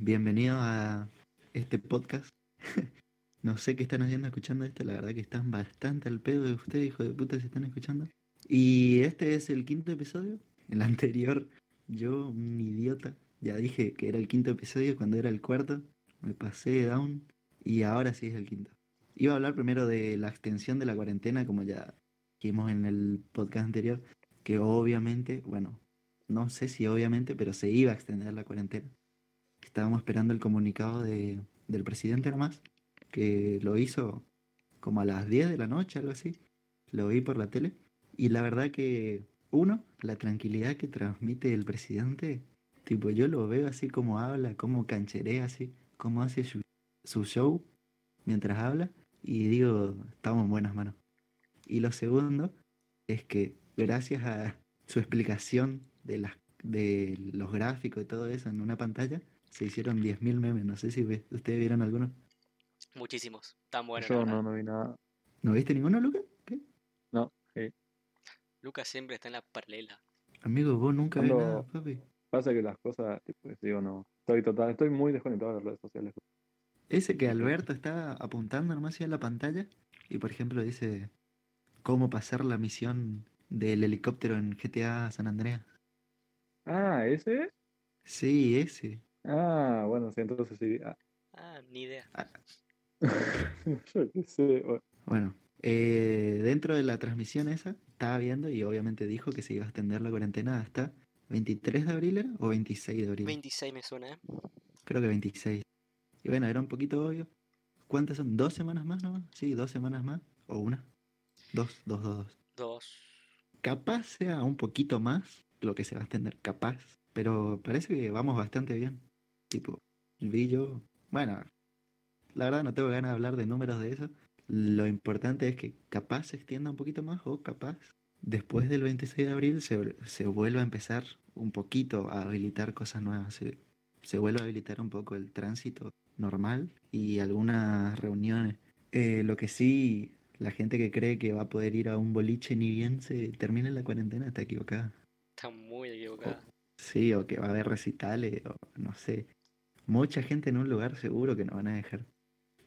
bienvenido a este podcast. no sé qué están haciendo escuchando esto, la verdad que están bastante al pedo de ustedes, hijo de puta, si están escuchando. Y este es el quinto episodio. El anterior, yo, un idiota, ya dije que era el quinto episodio cuando era el cuarto. Me pasé de down y ahora sí es el quinto. Iba a hablar primero de la extensión de la cuarentena, como ya dijimos en el podcast anterior, que obviamente, bueno, no sé si obviamente, pero se iba a extender la cuarentena. Estábamos esperando el comunicado de, del presidente nomás, que lo hizo como a las 10 de la noche, algo así. Lo vi por la tele. Y la verdad que, uno, la tranquilidad que transmite el presidente, tipo, yo lo veo así como habla, como cancherea así, como hace su, su show mientras habla. Y digo, estamos en buenas manos. Y lo segundo es que gracias a su explicación de, las, de los gráficos y todo eso en una pantalla, se hicieron 10.000 memes. No sé si ve- ustedes vieron alguno. Muchísimos. Tan buenos. Yo no, no vi nada. ¿No viste ninguno, Lucas? ¿Qué? No, sí. Lucas siempre está en la paralela. Amigo, vos nunca ves nada, papi. Pasa que las cosas, tipo, digo, no. Estoy total, estoy muy desconectado de las redes sociales. Ese que Alberto está apuntando nomás hacia la pantalla y por ejemplo dice cómo pasar la misión del helicóptero en GTA San Andreas. Ah, ¿ese? es? Sí, ese. Ah, bueno, sí, entonces sí. Ah, Ah, ni idea. yo qué sé. bueno. Bueno, eh, dentro de la transmisión esa estaba viendo y obviamente dijo que se iba a extender la cuarentena hasta 23 de abril ¿era? o 26 de abril. 26 me suena, ¿eh? Creo que 26. Y bueno, era un poquito obvio. ¿Cuántas son? ¿Dos semanas más nomás? Sí, dos semanas más. ¿O una? Dos, dos, dos, dos. Dos. Capaz sea un poquito más lo que se va a extender, capaz. Pero parece que vamos bastante bien. Tipo, vi yo. Bueno, la verdad no tengo ganas de hablar de números de eso. Lo importante es que capaz se extienda un poquito más o capaz después del 26 de abril se, se vuelva a empezar un poquito a habilitar cosas nuevas. Se, se vuelva a habilitar un poco el tránsito normal y algunas reuniones. Eh, lo que sí, la gente que cree que va a poder ir a un boliche ni bien se termine la cuarentena está equivocada. Está muy equivocada. Sí, o que va a haber recitales, o no sé. Mucha gente en un lugar seguro que no van a dejar.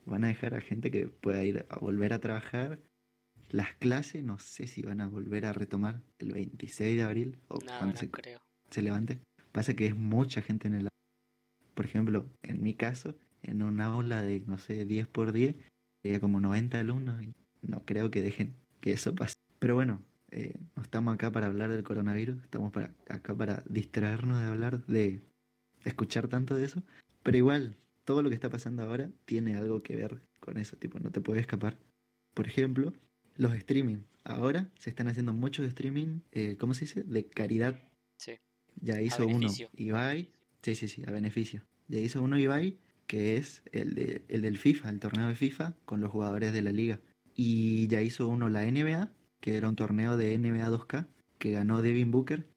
Van a dejar a gente que pueda ir a volver a trabajar. Las clases no sé si van a volver a retomar el 26 de abril o cuando no se, creo. se levante. Pasa que es mucha gente en el Por ejemplo, en mi caso, en un aula de, no sé, 10 por 10, había como 90 alumnos y no creo que dejen que eso pase. Pero bueno, eh, no estamos acá para hablar del coronavirus, estamos para, acá para distraernos de hablar, de escuchar tanto de eso. Pero igual, todo lo que está pasando ahora tiene algo que ver con eso, tipo, no te puedes escapar. Por ejemplo, los streaming. Ahora se están haciendo muchos streaming, eh, ¿cómo se dice? De caridad. Sí. Ya hizo uno. Ibai, sí, sí, sí, a beneficio. Ya hizo uno Ibai, que es el, de, el del FIFA, el torneo de FIFA, con los jugadores de la liga. Y ya hizo uno la NBA, que era un torneo de NBA 2K, que ganó Devin Booker.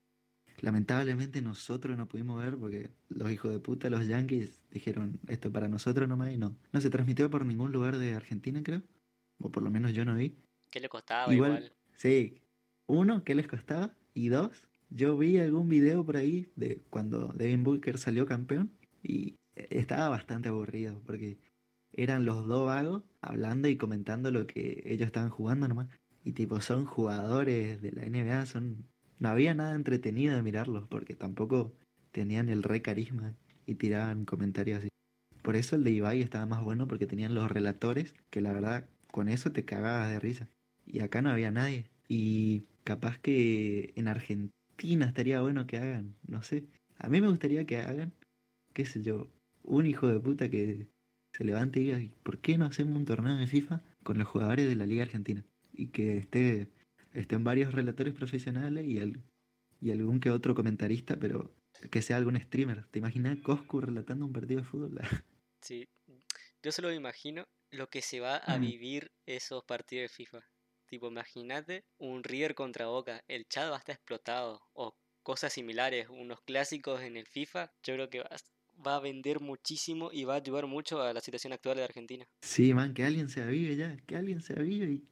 Lamentablemente nosotros no pudimos ver porque los hijos de puta, los Yankees, dijeron esto para nosotros nomás y no. No se transmitió por ningún lugar de Argentina, creo. O por lo menos yo no vi. ¿Qué le costaba Igual, igual? sí. Uno, ¿qué les costaba? Y dos, yo vi algún video por ahí de cuando Devin Booker salió campeón y estaba bastante aburrido porque eran los dos vagos hablando y comentando lo que ellos estaban jugando nomás. Y tipo, son jugadores de la NBA, son... No había nada entretenido de mirarlos porque tampoco tenían el re carisma y tiraban comentarios así. Por eso el de Ibai estaba más bueno porque tenían los relatores que la verdad con eso te cagabas de risa. Y acá no había nadie. Y capaz que en Argentina estaría bueno que hagan, no sé. A mí me gustaría que hagan, qué sé yo, un hijo de puta que se levante y diga, ¿por qué no hacemos un torneo de FIFA con los jugadores de la Liga Argentina? Y que esté, estén varios relatores profesionales y, al- y algún que otro comentarista, pero que sea algún streamer. ¿Te imaginas Coscu relatando un partido de fútbol? Sí. Yo solo me imagino lo que se va a Mm. vivir esos partidos de FIFA. Tipo, imagínate un River contra Boca. El chat va a estar explotado. O cosas similares, unos clásicos en el FIFA. Yo creo que va a, va a vender muchísimo y va a ayudar mucho a la situación actual de Argentina. Sí, man, que alguien se avive ya, que alguien se avive y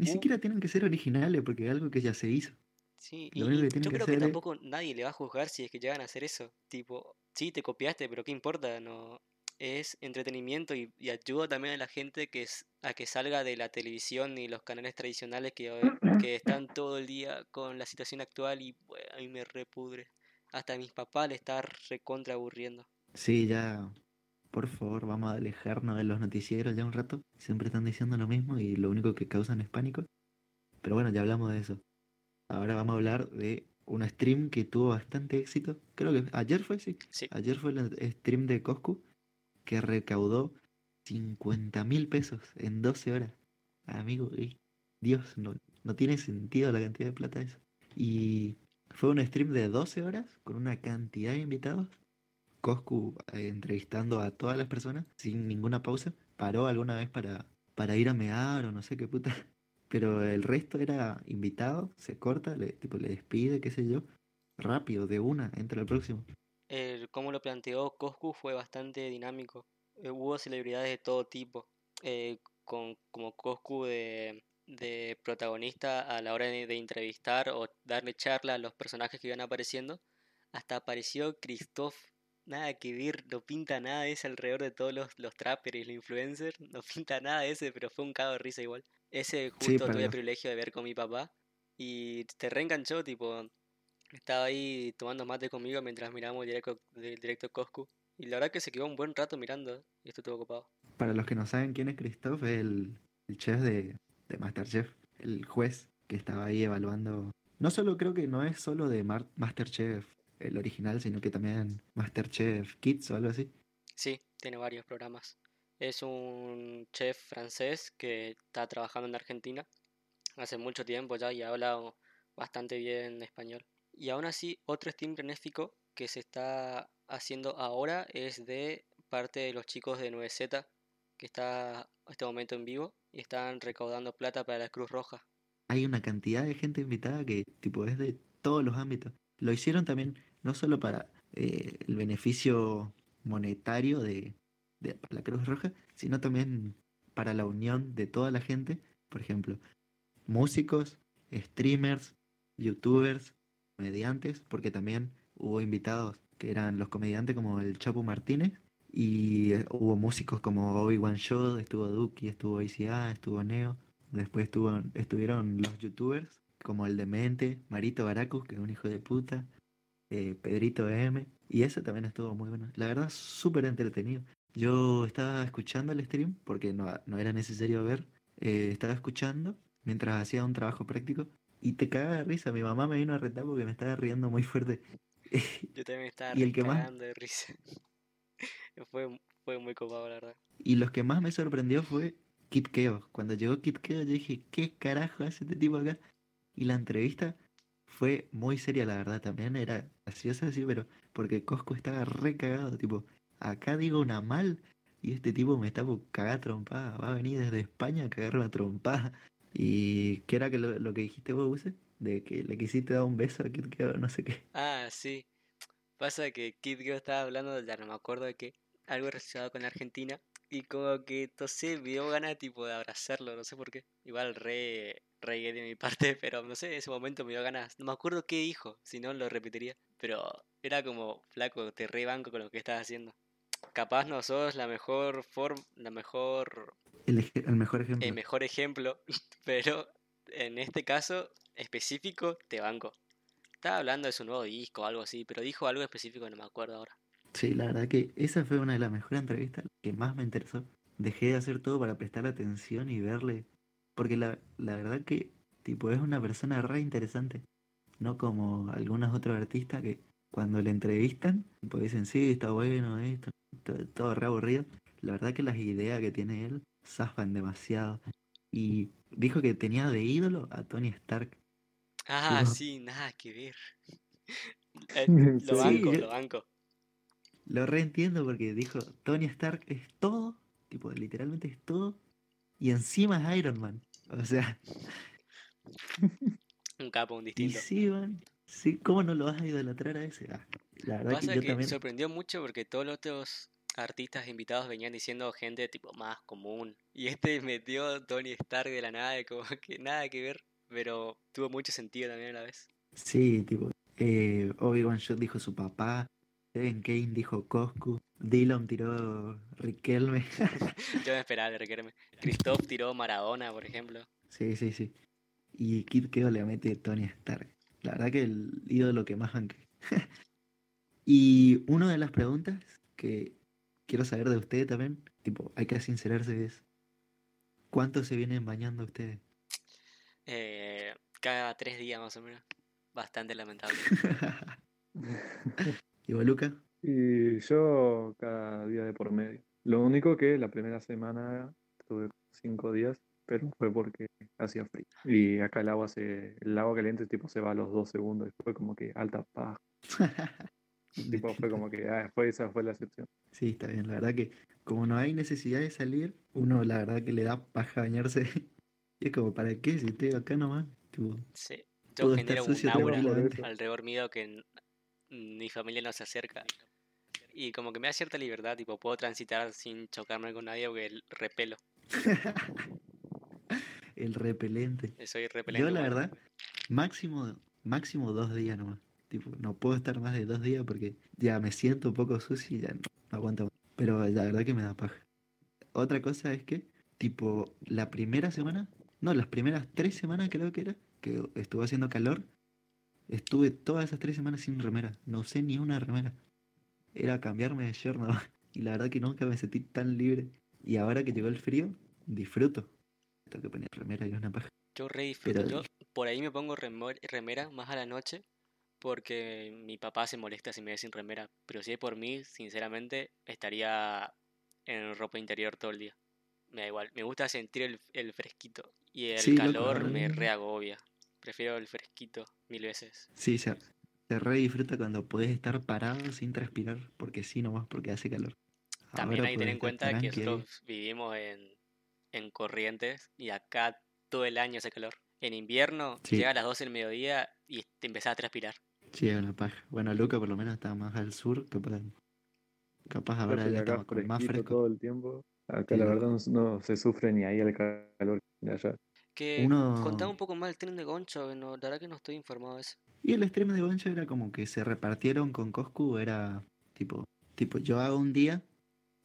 ni siquiera tienen que ser originales porque es algo que ya se hizo. Sí, Lo y, único y que yo que creo que es- tampoco nadie le va a juzgar si es que llegan a hacer eso. Tipo, sí, te copiaste, pero ¿qué importa? No, es entretenimiento y, y ayuda también a la gente que es, a que salga de la televisión y los canales tradicionales que, están todo el día con la situación actual y bueno, a mí me repudre. Hasta a mis papás le está recontra aburriendo. Sí, ya, por favor, vamos a alejarnos de los noticieros ya un rato. Siempre están diciendo lo mismo y lo único que causan es pánico. Pero bueno, ya hablamos de eso. Ahora vamos a hablar de un stream que tuvo bastante éxito. Creo que ayer fue, sí. Sí, Ayer fue el stream de Coscu que recaudó 50 mil pesos en 12 horas. Amigo, Dios, no, no tiene sentido la cantidad de plata eso. Y fue un stream de 12 horas con una cantidad de invitados. Coscu eh, entrevistando a todas las personas sin ninguna pausa. Paró alguna vez para, para ir a mear o no sé qué puta. Pero el resto era invitado, se corta, le, tipo, le despide, qué sé yo. Rápido, de una, entra el próximo. el cómo lo planteó Coscu fue bastante dinámico. Eh, hubo celebridades de todo tipo, eh, con, como Coscu de, de protagonista a la hora de, de entrevistar o darle charla a los personajes que iban apareciendo. Hasta apareció Christoph. Nada que ver, no pinta nada ese alrededor de todos los, los trappers y los influencers. No pinta nada ese, pero fue un cago de risa igual. Ese justo tuve el privilegio de ver con mi papá. Y te reenganchó, tipo, estaba ahí tomando mate conmigo mientras miramos directo, directo Coscu. Y la verdad que se quedó un buen rato mirando y esto estuvo ocupado. Para los que no saben quién es Christoph, es el, el chef de, de Masterchef, el juez que estaba ahí evaluando. No solo creo que no es solo de Mar- Masterchef el original, sino que también Masterchef Kids o algo así. Sí, tiene varios programas. Es un chef francés que está trabajando en Argentina hace mucho tiempo ya y habla bastante bien español. Y aún así, otro stream benéfico que se está haciendo ahora es de parte de los chicos de 9Z, que está a este momento en vivo y están recaudando plata para la Cruz Roja. Hay una cantidad de gente invitada que tipo es de todos los ámbitos. Lo hicieron también no solo para eh, el beneficio monetario de, la Cruz Roja, sino también para la unión de toda la gente. Por ejemplo, músicos, streamers, youtubers, comediantes, porque también hubo invitados que eran los comediantes como el Chapo Martínez y eh, hubo músicos como Obi-Wan Show, estuvo Duki, estuvo ICA, estuvo Neo, después estuvo, estuvieron los youtubers como el Demente, Marito Baracus, que es un hijo de puta, eh, Pedrito M, y eso también estuvo muy bueno. La verdad, súper entretenido. Yo estaba escuchando el stream porque no, no era necesario ver, eh, estaba escuchando mientras hacía un trabajo práctico y te cagaba de risa. Mi mamá me vino a retar porque me estaba riendo muy fuerte. Yo también estaba Y el que más- de risa. Fue, fue muy copado, la verdad. Y los que más me sorprendió fue Kid Keo. Cuando llegó Kid Keo yo dije, ¿qué carajo hace este tipo acá? Y la entrevista fue muy seria, la verdad. También era graciosa, sí, pero porque Cosco estaba re cagado. Tipo, acá digo una mal y este tipo me está por cagar trompada. Va a venir desde España a cagar una trompada. ¿Y qué era que lo, que dijiste vos, Buse? De que le quisiste dar un beso a Kid Keo, no sé qué. Ah, sí. Pasa que Kid Geo estaba hablando, ya no me acuerdo de qué, algo relacionado con Argentina. Y como que, sé, me dio ganas tipo de abrazarlo, no sé por qué. Igual re, re gay de mi parte, pero no sé, en ese momento me dio ganas. No me acuerdo qué dijo, si no lo repetiría. Pero era como, flaco, te re banco con lo que estás haciendo. Capaz no sos la mejor forma, la mejor, El, ej- el mejor ejemplo. el mejor ejemplo, pero en este caso específico te banco. Estaba hablando de su nuevo disco o algo así, pero dijo algo específico, no me acuerdo ahora. Sí, la verdad que esa fue una de las mejores entrevistas que más me interesó. Dejé de hacer todo para prestar atención y verle. Porque la, la verdad que, tipo, es una persona re interesante. No como algunos otros artistas que cuando le entrevistan, pues dicen, sí, está bueno esto, todo, todo re aburrido. La verdad que las ideas que tiene él zafan demasiado. Y dijo que tenía de ídolo a Tony Stark. Ah, sí, nada que ver. Eh, lo banco, lo banco. Lo reentiendo porque dijo, Tony Stark es todo, tipo, literalmente es todo, y encima es Iron Man. O sea, Un capo, un y distinto. sí, man, sí, ¿cómo no lo vas a idolatrar a ese? Ah, la verdad Pasa que yo que también, sorprendió mucho porque todos los otros artistas invitados venían diciendo gente tipo más común. Y este metió Tony Stark de la nada, y como que nada que ver, pero tuvo mucho sentido también a la vez. Sí, tipo, eh, Obi-Wan Shot dijo su papá, Kevin Kane dijo Coscu, Dylan tiró Riquelme. Yo me esperaba de Riquelme. Christoph tiró Maradona, por ejemplo. sí, sí, sí. Y Kid Keo le mete Tony Stark. La verdad que el ídolo que más banque. y una de las preguntas que quiero saber de ustedes también, tipo, hay que sincerarse es, ¿cuánto se vienen bañando ustedes? Eh, cada tres días más o menos. Bastante lamentable. ¿Y vos, Luca? Y yo cada día de por medio. Lo único que la primera semana estuve cinco días, pero fue porque hacía frío. Y acá el agua se, el agua caliente tipo se va a los dos segundos y fue como que alta paja. Tipo, fue como que ah, fue, esa fue la excepción. Sí, está bien. La verdad que como no hay necesidad de salir, uno la verdad que le da paja bañarse. Y es como, ¿para qué? Si estoy acá nomás. Tipo, Sí. Yo Puedo estar genero un sucio aura alrededor mío que mi familia no se acerca. Y como que me da cierta libertad, tipo, puedo transitar sin chocarme con nadie porque el repelo. el repelente. Soy repelente. Yo la verdad, máximo, máximo dos días nomás. Tipo, no puedo estar más de dos días porque ya me siento un poco sucio y ya no, no aguanto más. Pero la verdad que me da paja. Otra cosa es que, tipo, la primera semana, no, las primeras tres semanas creo que era, que estuvo haciendo calor, estuve todas esas tres semanas sin remera. No usé ni una remera. Era cambiarme de short nomás. Y la verdad que nunca me sentí tan libre. Y ahora que llegó el frío, disfruto. Tengo que poner remera y una paja. Yo re disfruto. Pero- Yo por ahí me pongo remera más a la noche porque mi papá se molesta si me ve sin remera. Pero si es por mí, sinceramente, estaría en ropa interior todo el día. Me da igual. Me gusta sentir el, el fresquito. Y el Sí, loco, calor verdad me reagobia. Prefiero el fresquito mil veces. Sí, se, se re disfruta cuando puedes estar parado sin transpirar, porque sí nomás, porque hace calor. También Ahora hay que tener podés en cuenta que nosotros vivimos en, en Corrientes y acá todo el año hace calor. En invierno Sí. llega a las 12 del mediodía y te empezás a transpirar. Sí, es una paja. Bueno, Luca por lo menos está más al sur, capaz, capaz ahora acá está más fresco. todo el tiempo. Acá Sí, la verdad no, se sufre ni ahí el calor de allá. Que Uno- contame un poco más el tren de Goncho, no, la verdad que no estoy informado de eso. Y el stream de Goncho era como que se repartieron con Coscu, era tipo, tipo, yo hago un día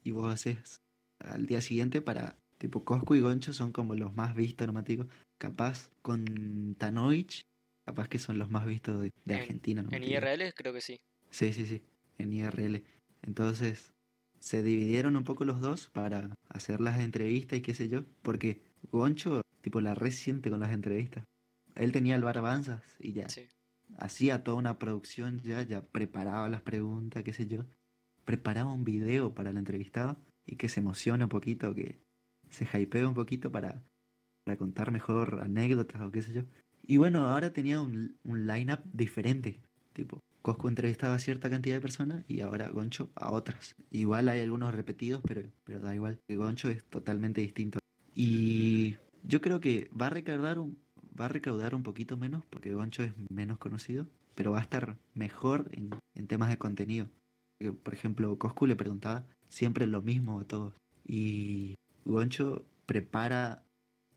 y vos haces al día siguiente para, tipo, Coscu y Goncho son como los más vistos, no digo, capaz con Tanovich, capaz que son los más vistos de, de En- Argentina, no En IRL creo que sí. Sí, sí, sí, en IRL. Entonces, se dividieron un poco los dos para hacer las entrevistas y qué sé yo, porque Goncho, tipo, la resiente con las entrevistas. Él tenía el bar Avanzas y ya Sí. hacía toda una producción ya, ya preparaba las preguntas, qué sé yo. Preparaba un video para el entrevistado y que se emocione un poquito, que se hypee un poquito para, para contar mejor anécdotas o qué sé yo. Y bueno, ahora tenía un, un line-up diferente. Tipo, Cosco entrevistaba a cierta cantidad de personas y ahora Goncho a otras. Igual hay algunos repetidos, pero, pero da igual. que Goncho es totalmente distinto. Y yo creo que va a recaudar un, va a recaudar un poquito menos porque Goncho es menos conocido, pero va a estar mejor en, en temas de contenido. Por ejemplo, Coscu le preguntaba siempre lo mismo a todos. Y Goncho prepara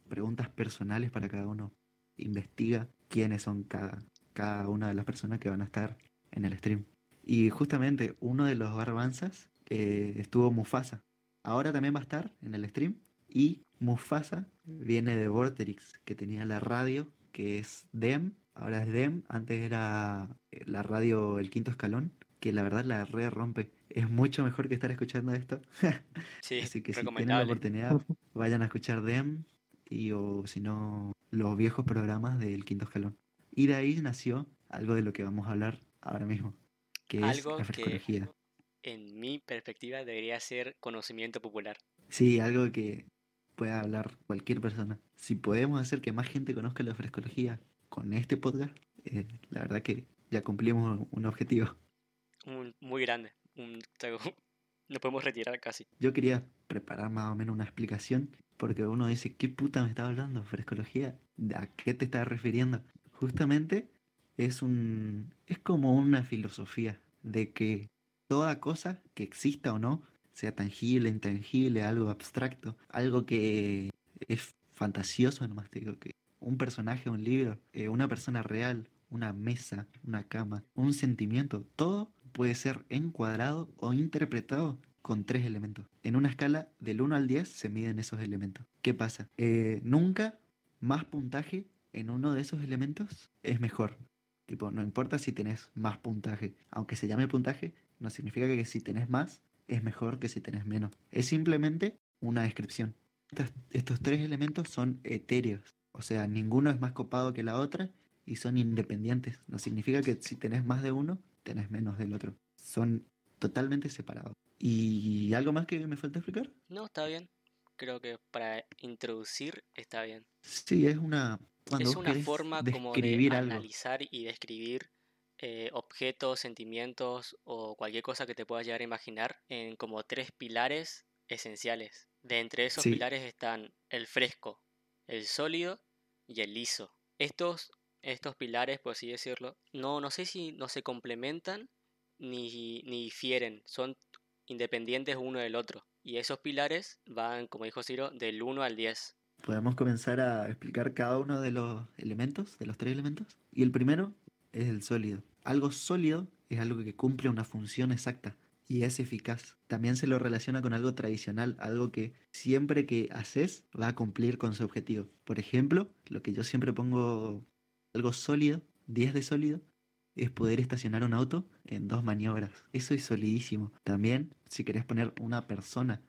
preguntas personales para cada uno. Investiga quiénes son cada, cada una de las personas que van a estar en el stream. Y justamente uno de los barbanzas eh, estuvo Mufasa. Ahora también va a estar en el stream. Y Mufasa viene de Vorterix, que tenía la radio, que es DEM. Ahora es DEM. Antes era eh, la radio El Quinto Escalón, que la verdad la re rompe. Es mucho mejor que estar escuchando esto. Sí, Así que si tienen la oportunidad, vayan a escuchar DEM y o si no, los viejos programas del Quinto Escalón. Y de ahí nació algo de lo que vamos a hablar ahora mismo, que Algo es la que- frescología. En mi perspectiva debería ser conocimiento popular. Sí, algo que pueda hablar cualquier persona. Si podemos hacer que más gente conozca la frescología con este podcast, eh, la verdad que ya cumplimos un objetivo. Un- muy grande. Un, podemos retirar casi. Yo quería preparar más o menos una explicación, porque uno dice, ¿qué puta me está hablando? ¿Frescología? ¿A qué te estás refiriendo? Justamente es un es como una filosofía de que toda cosa que exista o no, sea tangible, intangible, algo abstracto, algo que es fantasioso, nomás te digo que un personaje, un libro, eh, una persona real una mesa, una cama, un sentimiento, todo puede ser encuadrado o interpretado con tres elementos. En una escala del 1 al 10 se miden esos elementos. ¿Qué pasa? Eh, nunca más puntaje en uno de esos elementos es mejor. Tipo, no importa si tenés más puntaje. Aunque se llame puntaje, no significa que si tenés más es mejor que si tenés menos. Es simplemente una descripción. Estos, estos tres elementos son etéreos. O sea, ninguno es más copado que la otra y son independientes. No significa que si tenés más de uno, tenés menos del otro. Son totalmente separados. ¿Y algo más que me falta explicar? No, está bien. Creo que para introducir está bien. Sí, es una... Cuando es una forma como de algo. analizar y describir eh, objetos, sentimientos o cualquier cosa que te puedas llegar a imaginar en como tres pilares esenciales. De entre esos Sí. pilares están el fresco, el sólido y el liso. Estos, estos pilares, por así decirlo, no, no sé si no se complementan ni, ni difieren, son independientes uno del otro. Y esos pilares van, como dijo Ciro, del 1 al 10. Podemos comenzar a explicar cada uno de los elementos, de los tres elementos. Y el primero es el sólido. Algo sólido es algo que cumple una función exacta y es eficaz. También se lo relaciona con algo tradicional, algo que siempre que haces va a cumplir con su objetivo. Por ejemplo, lo que yo siempre pongo algo sólido, 10 de sólido, es poder estacionar un auto en dos maniobras. Eso es solidísimo. También, si querés poner una persona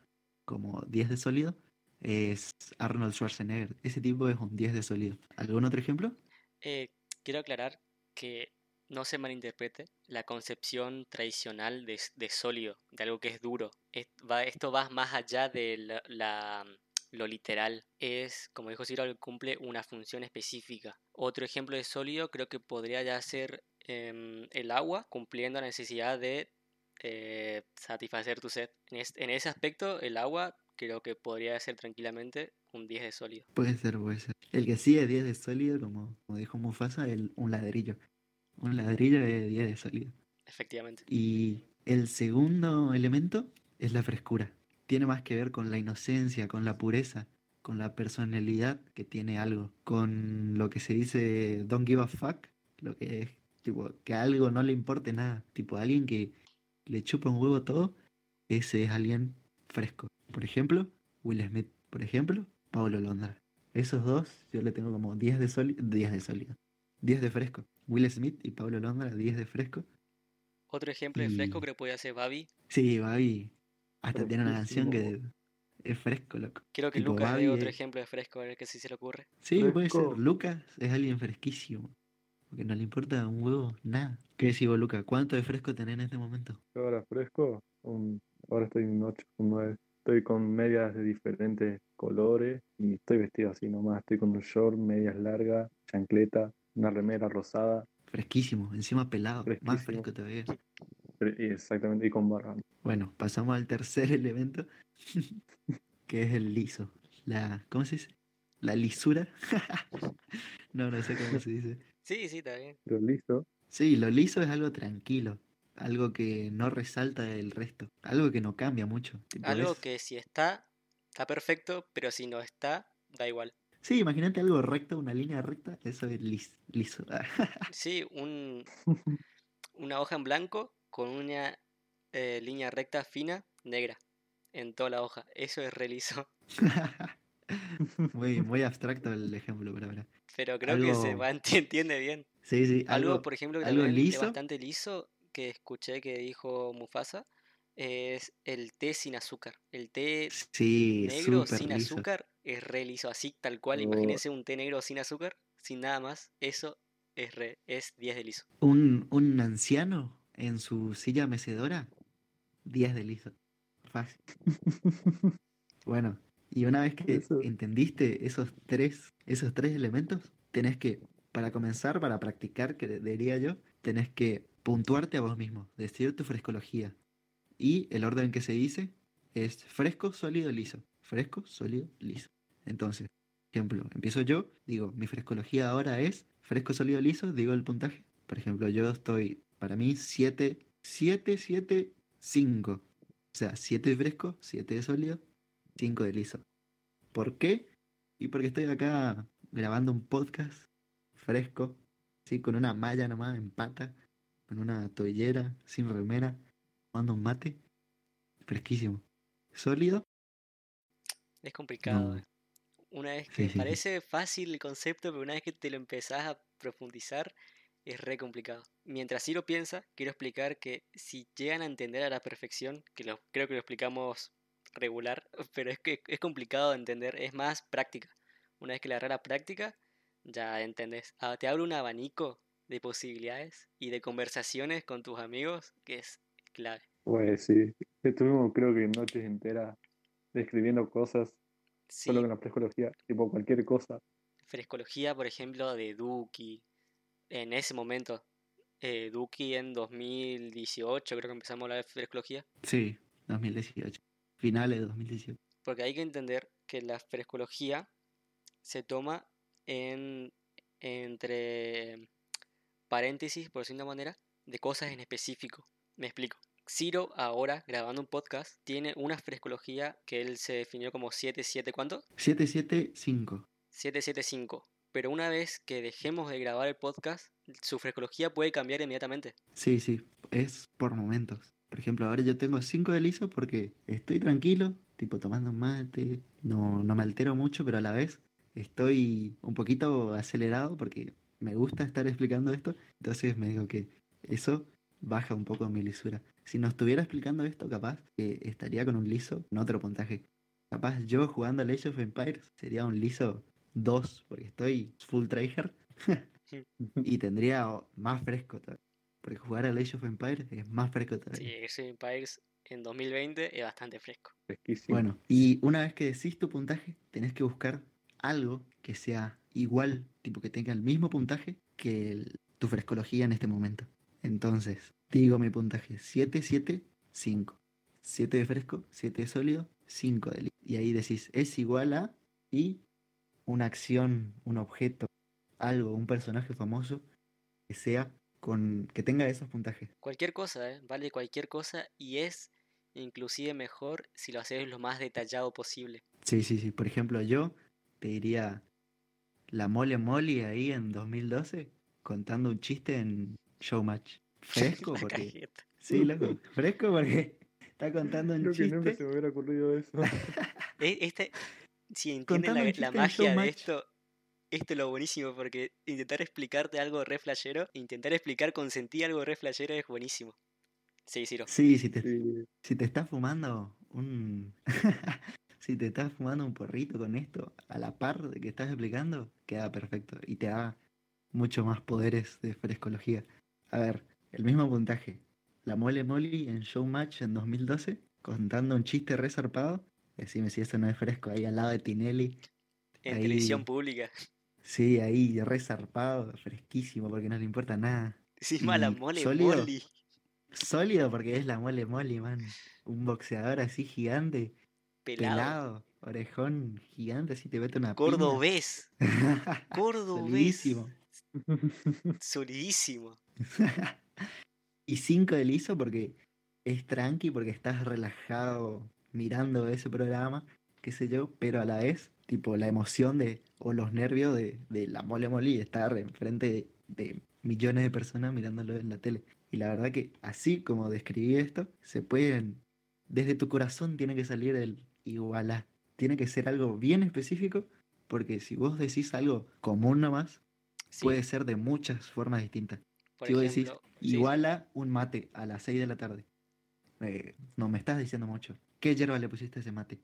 como 10 de sólido, es Arnold Schwarzenegger. Ese tipo es un 10 de sólido. ¿Algún otro ejemplo? Eh, quiero aclarar que no se malinterprete la concepción tradicional de, de sólido, de algo que es duro. Esto va más allá de la- lo literal. Es, como dijo Ciro, cumple una función específica. Otro ejemplo de sólido creo que podría ya ser em, el agua, cumpliendo la necesidad de eh, satisfacer tu sed. En, es- en ese aspecto, el agua creo que podría ser tranquilamente un 10 de sólido. Puede ser, puede ser. El que sí es 10 de sólido, como, como dijo Mufasa, el, un ladrillo. Un ladrillo es 10 de sólido. Efectivamente. Y el segundo elemento es la frescura. Tiene más que ver con la inocencia, con la pureza, con la personalidad que tiene algo, con lo que se dice don't give a fuck, lo que es tipo que a algo no le importe nada, tipo alguien que le chupa un huevo todo, ese es alguien fresco. Por ejemplo, Will Smith, por ejemplo, Pablo Londra. Esos dos yo le tengo como 10 de sólido, 10 de sólido, 10 de fresco. Will Smith y Pablo Londra, 10 de fresco. Otro ejemplo de fresco creo que podría ser Babi. Sí, Babi. Hasta tiene una canción que es fresco, loco. Quiero que Tipo, Lucas dé Babi otro es- ejemplo de fresco, a ver qué si se le ocurre. Sí, puede ser. Lucas es alguien fresquísimo. Porque no le importa un huevo, nada. ¿Qué decís vos, Lucas? ¿Cuánto de fresco tenés en este momento? Ahora fresco, un- ahora estoy en un 8, un 9. Estoy con medias de diferentes colores y estoy vestido así nomás. Estoy con un short, medias largas, chancleta, una remera rosada. Fresquísimo, encima pelado. Más fresco todavía. Exactamente, y con barba. Bueno, pasamos al tercer elemento, que es el liso. La, ¿cómo se dice? La lisura. no, no sé cómo se dice. Sí, sí, está bien. Pero listo, Sí, lo liso es algo tranquilo, algo que no resalta del resto, algo que no cambia mucho. Algo que si está, está perfecto, pero si no está, da igual. Sí, imagínate algo recto, una línea recta, eso es lis- liso. Sí, un, una hoja en blanco con una eh, línea recta fina, negra, en toda la hoja. Eso es reliso. muy, muy abstracto el ejemplo, pero ahora. Pero creo que se va- entiende bien. Sí, sí, Algo, algo, por ejemplo, que algo liso. bastante liso que escuché que dijo Mufasa es el té sin azúcar. El té sí, negro sin liso. azúcar es re liso, así tal cual. Oh. Imagínense un té negro sin azúcar, sin nada más. Eso es, re, es 10 de liso. Un, un anciano en su silla mecedora, 10 de liso. Fácil. Bueno, y una vez que Eso- entendiste esos tres, esos tres elementos, tenés que, para comenzar, para practicar, que diría yo, tenés que puntuarte a vos mismo, decir tu frescología. Y el orden en que se dice es fresco, sólido, liso. Fresco, sólido, liso. Entonces, ejemplo, empiezo yo, digo, mi frescología ahora es fresco, sólido, liso, digo el puntaje. Por ejemplo, yo estoy, para mí, 7, 7, 7, 5. O sea, 7 de fresco, 7 de sólido, 5 de liso. ¿Por qué? Y porque estoy acá grabando un podcast fresco, sí, con una malla nomás en pata, con una toallera, sin remera, tomando un mate, fresquísimo. Sólido, Es complicado. No. eh. Una vez que sí, sí. parece fácil el concepto, pero una vez que te lo empezás a profundizar, es re complicado. Mientras sí lo piensa, quiero explicar que si llegan a entender a la perfección, que lo, creo que lo explicamos regular, pero es que es complicado de entender, es más práctica. Una vez que le agarras la práctica, ya entendés. Ah, te abre un abanico de posibilidades y de conversaciones con tus amigos que es clave. Pues sí, estuvimos creo que noches enteras describiendo cosas Sí, solo con la frescología, tipo cualquier cosa. frescología, por ejemplo, de Duki. En ese momento, eh, Duki en 2018, creo que empezamos a hablar de frescología. sí, 2018. Finales de 2018. Porque hay que entender que la frescología se toma en entre paréntesis, por decirlo de una manera, de cosas en específico. Me explico. Ciro, ahora grabando un podcast, tiene una frescología que él se definió como 77, ¿cuánto? 775. 775. Pero una vez que dejemos de grabar el podcast, su frescología puede cambiar inmediatamente. Sí, sí, es por momentos. Por ejemplo, ahora yo tengo 5 de liso porque estoy tranquilo, tipo tomando mate, no, no me altero mucho, pero a la vez estoy un poquito acelerado porque me gusta estar explicando esto, entonces me digo que eso baja un poco mi lisura. Si no estuviera explicando esto, capaz estaría con un liso en otro puntaje. Capaz yo jugando Age of Empires sería un liso 2, porque estoy full tryhard y tendría más fresco todavía. Porque jugar a Age of Empires es más fresco Sí, todavía. ese Empires en 2020 es bastante fresco. Fresquísimo. Bueno, y una vez que decís tu puntaje, tenés que buscar algo que sea igual, tipo que tenga el mismo puntaje que el- tu frescología en este momento. Entonces, digo mi puntaje 7, 7, 5. 7 de fresco, 7 de sólido, 5 de líquido. Y ahí decís, es igual a y una acción, un objeto, algo, un personaje famoso que sea con que tenga esos puntajes. Cualquier cosa, ¿eh? Vale cualquier cosa y es inclusive mejor si lo haces lo más detallado posible. Sí, sí, sí. Por ejemplo, yo te diría la mole mole ahí en 2012 contando un chiste en Showmatch. Fresco La porque... cajeta. Sí, loco. Fresco porque está contando un Creo que nunca se chiste. me hubiera ocurrido eso. E- Este, si entienden la, magia de esto, esto es lo buenísimo, porque intentar explicarte algo re flashero, intentar explicar con sentido algo re flashero es buenísimo. Sí, Ciro. Sí, si te, si te estás fumando un... si te estás fumando un porrito con esto a la par de que estás explicando, queda perfecto y te da mucho más poderes de frescología. A ver, el mismo puntaje. La mole mole en Showmatch en 2012, contando un chiste resarpado. Decime si eso no es fresco, ahí al lado de Tinelli. En Ahí- televisión pública. Sí, ahí resarpado, fresquísimo, porque no le importa nada. Encima la Y mole sólido. mole. Sólido porque es la mole mole, man. Un boxeador así gigante, Pelado. pelado, orejón gigante, así te mete una. Cordobés. Cordobés. Solidísimo. Solidísimo. y 5 de liso porque es tranqui, porque estás relajado mirando ese programa, qué sé yo, pero a la vez, tipo, la emoción de, o los nervios de, de la mole y estar enfrente de, de millones de personas mirándolo en la tele. Y la verdad que así como describí esto, se pueden, desde tu corazón tiene que salir el igualá. Tiene que ser algo bien específico, porque si vos decís algo común nomás, Sí, puede ser de muchas formas distintas. por si vos decís ejemplo, sí, igual a un mate a las 6 de la tarde. Eh, no me estás diciendo mucho. ¿Qué hierba le pusiste a ese mate?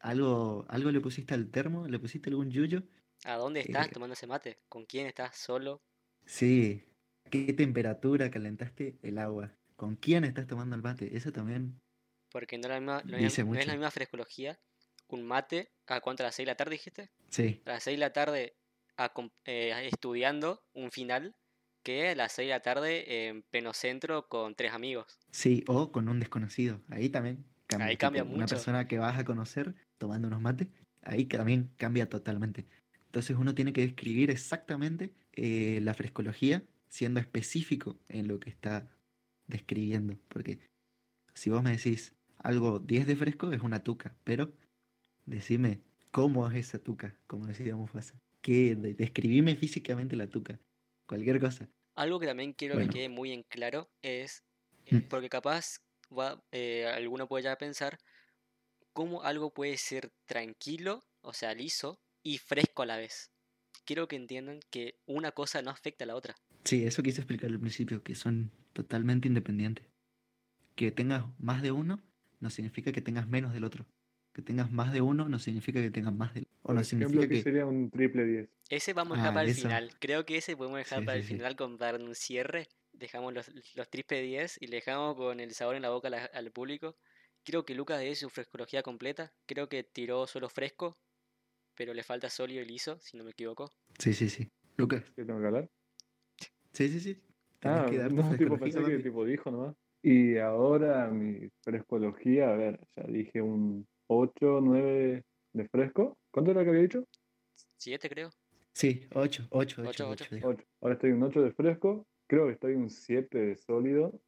¿Algo, ¿Algo le pusiste al termo? ¿Le pusiste algún yuyo? ¿A dónde estás eh, tomando ese mate? ¿Con quién estás? ¿Solo? Sí. ¿Qué temperatura calentaste el agua? ¿Con quién estás tomando el mate? Eso también. Porque no, es la misma, no es- no la misma frescología. Un mate, ¿a cuánto? ¿A las 6 de la tarde dijiste? Sí, A las 6 de la tarde a eh, estudiando un final que a las 6 de la tarde en pleno centro con tres amigos. sí. O con un desconocido. Ahí también cambia. Ahí cambia tipo, Una mucho. persona que vas a conocer tomando unos mates, ahí también cambia totalmente. Entonces uno tiene que describir exactamente eh, la frescología siendo específico en lo que está describiendo. Porque si vos me decís algo 10 de fresco es una tuca, pero decime cómo es esa tuca, como decía Mufasa. Que de- describime físicamente la tuca. cualquier cosa. Algo que también quiero Bueno. que quede muy en claro es, Mm. porque capaz va, eh, alguno puede ya pensar cómo algo puede ser tranquilo, o sea, liso, y fresco a la vez. Quiero que entiendan que una cosa no afecta a la otra. Sí, eso quise explicar al principio, que son totalmente independientes. Que tengas más de uno no significa que tengas menos del otro. Que tengas más de uno no significa que tengas más del O Por no significa que que... sería un triple 10. Ese vamos a dejar Ah, para el final. Creo que ese podemos dejar Sí, para sí, el sí. final con dar un cierre. Dejamos los, los triple 10 y le dejamos con el sabor en la boca la- al público. Creo que Lucas dio su frescología completa. Creo que tiró solo fresco, pero le falta sólido y liso, si no me equivoco. Sí, sí, sí. Lucas. ¿Qué tengo que hablar? Sí, sí, sí. Ah, que no, tipo, pensé que papi. tipo dijo nomás. Y ahora mi frescología, a ver, ya dije un 8, 9 de fresco. ¿Cuánto era que había dicho? Siete, creo. Sí, 8, 8, Ocho, 8, ocho. 8. 8. Ahora estoy un 8 de fresco. Creo que estoy un 7 de sólido.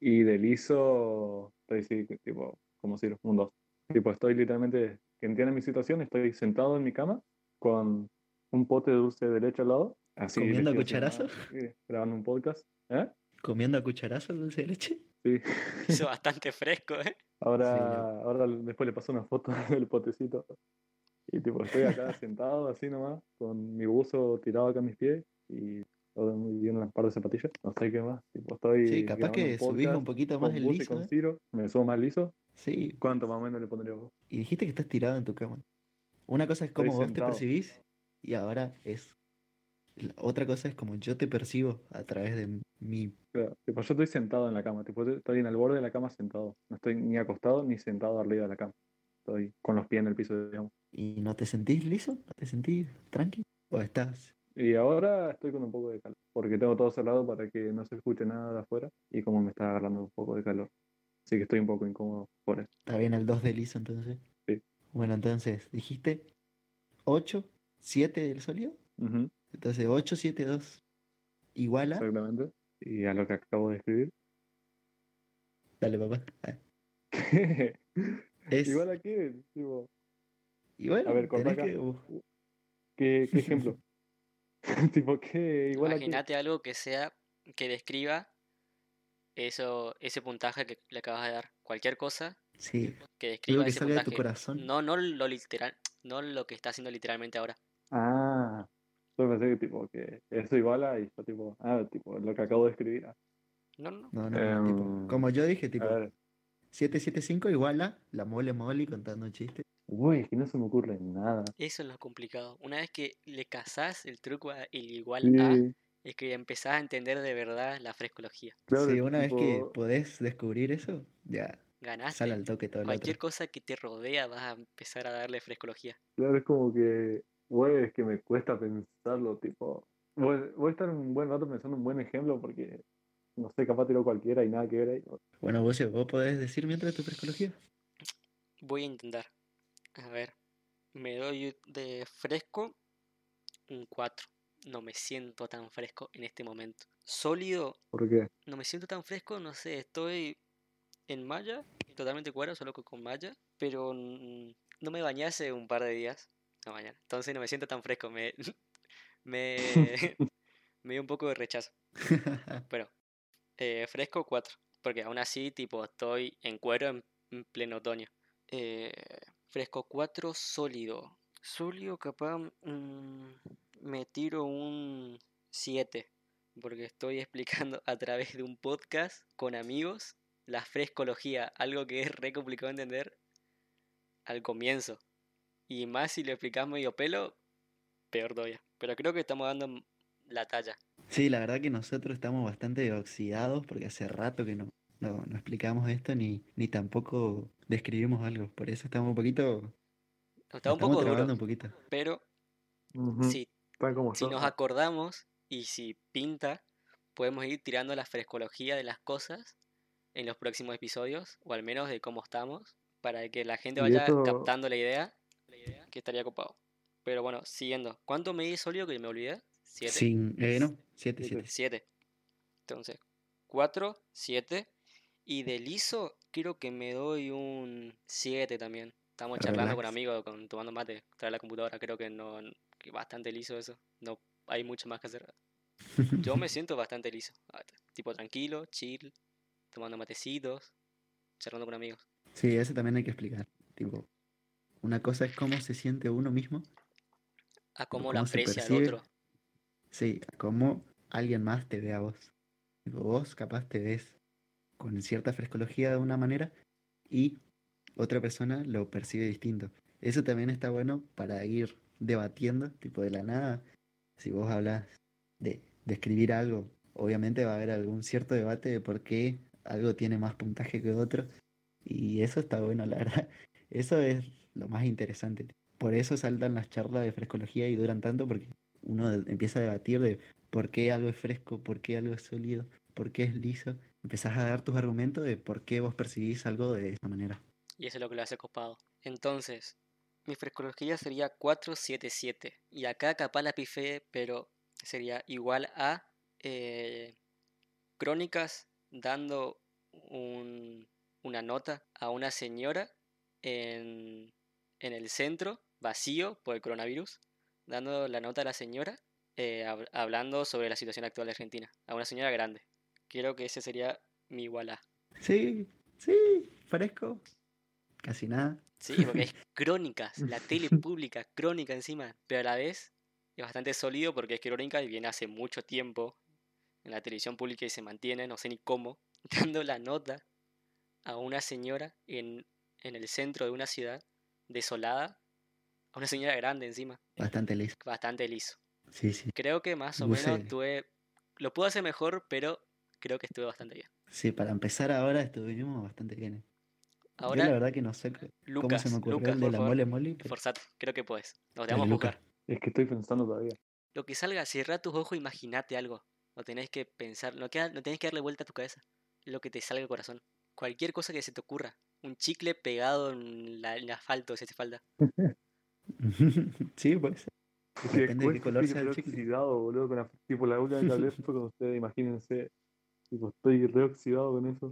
Y de liso, estoy sí, tipo, como si un 2. Tipo, estoy literalmente, que entiendan mi situación, estoy sentado en mi cama con un pote de dulce de leche al lado. Así, ¿Comiendo a le estoy cucharazo? haciendo nada, y grabando un podcast. ¿Eh? ¿Comiendo a cucharazo el dulce de leche? Sí. Hizo bastante fresco, ¿eh? Ahora, Sí, ahora después le paso una foto del potecito. Y tipo, estoy acá sentado así nomás, con mi buzo tirado acá en mis pies y bien unas par de zapatillas. No sé qué más. Tipo, estoy Sí, capaz que un subís podcast un poquito más el y liso. con ¿eh? Ciro. Me subo más liso. Sí, ¿Cuánto más o menos le pondría vos? y dijiste que estás tirado en tu cama. Una cosa es Estoy cómo vos te percibís y ahora es... la otra cosa es como yo te percibo a través de mi... Claro, tipo, yo estoy sentado en la cama. Tipo, estoy en el borde de la cama sentado. No estoy ni acostado ni sentado arriba de la cama. Estoy con los pies en el piso, digamos. ¿Y no te sentís liso? ¿No te sentís tranqui? ¿O estás...? Y ahora estoy con un poco de calor, porque tengo todo cerrado para que no se escuche nada de afuera y como me está agarrando un poco de calor. Así que estoy un poco incómodo por eso. ¿Está bien el 2 de liso entonces? Sí. Bueno, entonces, dijiste 8, 7 del sólido. Entonces 8, 7, 2 igual a... exactamente. Y a lo que acabo de escribir. Dale, papá. Es... Igual aquí, tipo, bueno, A ver, corta acá. que... uh, ¿qué, qué ejemplo? tipo, que igual aquí. Imagínate algo que sea, que describa eso, ese puntaje que le acabas de dar. Cualquier cosa Sí, que algo describa que ese salga de tu puntaje. corazón. No, no lo literal, no lo que está haciendo literalmente ahora. Ah, yo pensé que tipo que eso iguala y yo tipo, ah, tipo, lo que acabo de escribir. Ah, No, no. No, no, tipo, Em, como yo dije, tipo, A ver, 775 igual a la mole mole contando chistes. Uy, es que no se me ocurre nada. Eso es lo complicado. Una vez que le casás el truco a el igual a, Sí, es que empezás a entender de verdad la frescología. claro, sí, una vez que tipo, podés descubrir eso, ya Ganaste. sale al toque todo Cualquier otro. cosa que te rodea vas a empezar a darle frescología. Claro, es como que, güey, es que me cuesta pensarlo, tipo, voy, voy a estar un buen rato pensando un buen ejemplo porque, no sé, capaz tiro cualquiera y nada que ver ahí. Bueno, vos, vos podés decir mientras tu frescología. Voy a intentar. A ver. Me doy de fresco un 4. No me siento tan fresco en este momento. Sólido, ¿Por qué? no me siento tan fresco, no sé, estoy en malla, totalmente cuero, solo que con malla, pero no me bañé hace un par de días, no mañana, entonces no me siento tan fresco, me, me, me dio un poco de rechazo, pero eh, fresco 4, porque aún así, tipo, estoy en cuero en, en pleno otoño. Eh, fresco 4, sólido, sólido capaz mm, me tiro un 7 porque estoy explicando a través de un podcast con amigos la frescología, algo que es re complicado de entender al comienzo. Y más si lo explicamos medio pelo, peor todavía. Pero creo que estamos dando la talla. Sí, la verdad que nosotros estamos bastante oxidados porque hace rato que no, no, no explicamos esto ni, ni tampoco describimos algo. Por eso estamos un poquito... Está un estamos poco trabajando duro, un poquito. pero Ujú, si, como nos acordamos y si pinta, podemos ir tirando la frescología de las cosas en los próximos episodios, o al menos de cómo estamos, para que la gente vaya esto- captando la idea, que estaría copado. Pero bueno, siguiendo. ¿Cuánto medí sólido que me olvidé? Siete. Sin... Eh, no, 7, Siete. 7. 7. Entonces, 4, 7. Y de liso, creo que me doy un 7 también. Estamos charlando con amigos, con, tomando mate, traer la computadora. Creo que no que bastante liso eso. No hay mucho más que hacer. Yo me siento bastante liso. ah, Tipo tranquilo, chill, tomando matecitos, charlando con amigos. Sí, eso también hay que explicar. Tipo, una cosa es cómo se siente uno mismo, A cómo lo cómo se aprecia el otro. sí, a cómo alguien más te ve a vos. Tipo, vos capaz te ves con cierta frescología de una manera y otra persona lo percibe distinto. Eso también está bueno para ir debatiendo, tipo de la nada. Si vos hablas de, de escribir algo, obviamente va a haber algún cierto debate de por qué algo tiene más puntaje que otro. Y eso está bueno, la verdad. Eso es lo más interesante. Por eso saltan las charlas de frescología y duran tanto porque uno empieza a debatir de por qué algo es fresco, por qué algo es sólido, por qué es liso. Empezás a dar tus argumentos de por qué vos percibís algo de esa manera. Y eso es lo que lo hace copado. Entonces, mi frescología sería 477. Y acá capaz la pifé, pero sería igual a eh, Crónicas dando un- una nota a una señora en, en el centro, vacío por el coronavirus, dando la nota a la señora, eh, hab- hablando sobre la situación actual de Argentina, a una señora grande. Creo que ese sería mi igual a. Sí, sí, fresco. Casi nada. Sí, porque es crónicas, la tele pública, crónica encima, pero a la vez es bastante sólido porque es crónica y viene hace mucho tiempo en la televisión pública y se mantiene, no sé ni cómo, dando la nota a una señora en, en el centro de una ciudad desolada, a una señora grande encima, Bastante liso. bastante liso. Sí, sí. Creo que más o menos tuve, lo puedo hacer mejor, pero creo que estuve bastante bien. Sí, para empezar ahora estuvimos bastante bien. Yo la Ahora, verdad que no sé c- cómo Lucas, se me ocurrió Lucas, el de la favor, mole mole, pero forzate, creo que puedes. Nos debemos a Lucas. buscar. Es que estoy pensando todavía. Lo que salga, cierra tus ojos, imagínate algo. No tenés que pensar, no, queda, no tenés que darle vuelta a tu cabeza. Lo que te salga del corazón. Cualquier cosa que se te ocurra. Un chicle pegado en, la, en el asfalto, si hace falta. sí, pues. Es que Depende de qué color sea el chicle. boludo, con la, tipo, la última vez que hablé fue con ustedes, imagínense. Tipo, estoy reoxidado con eso.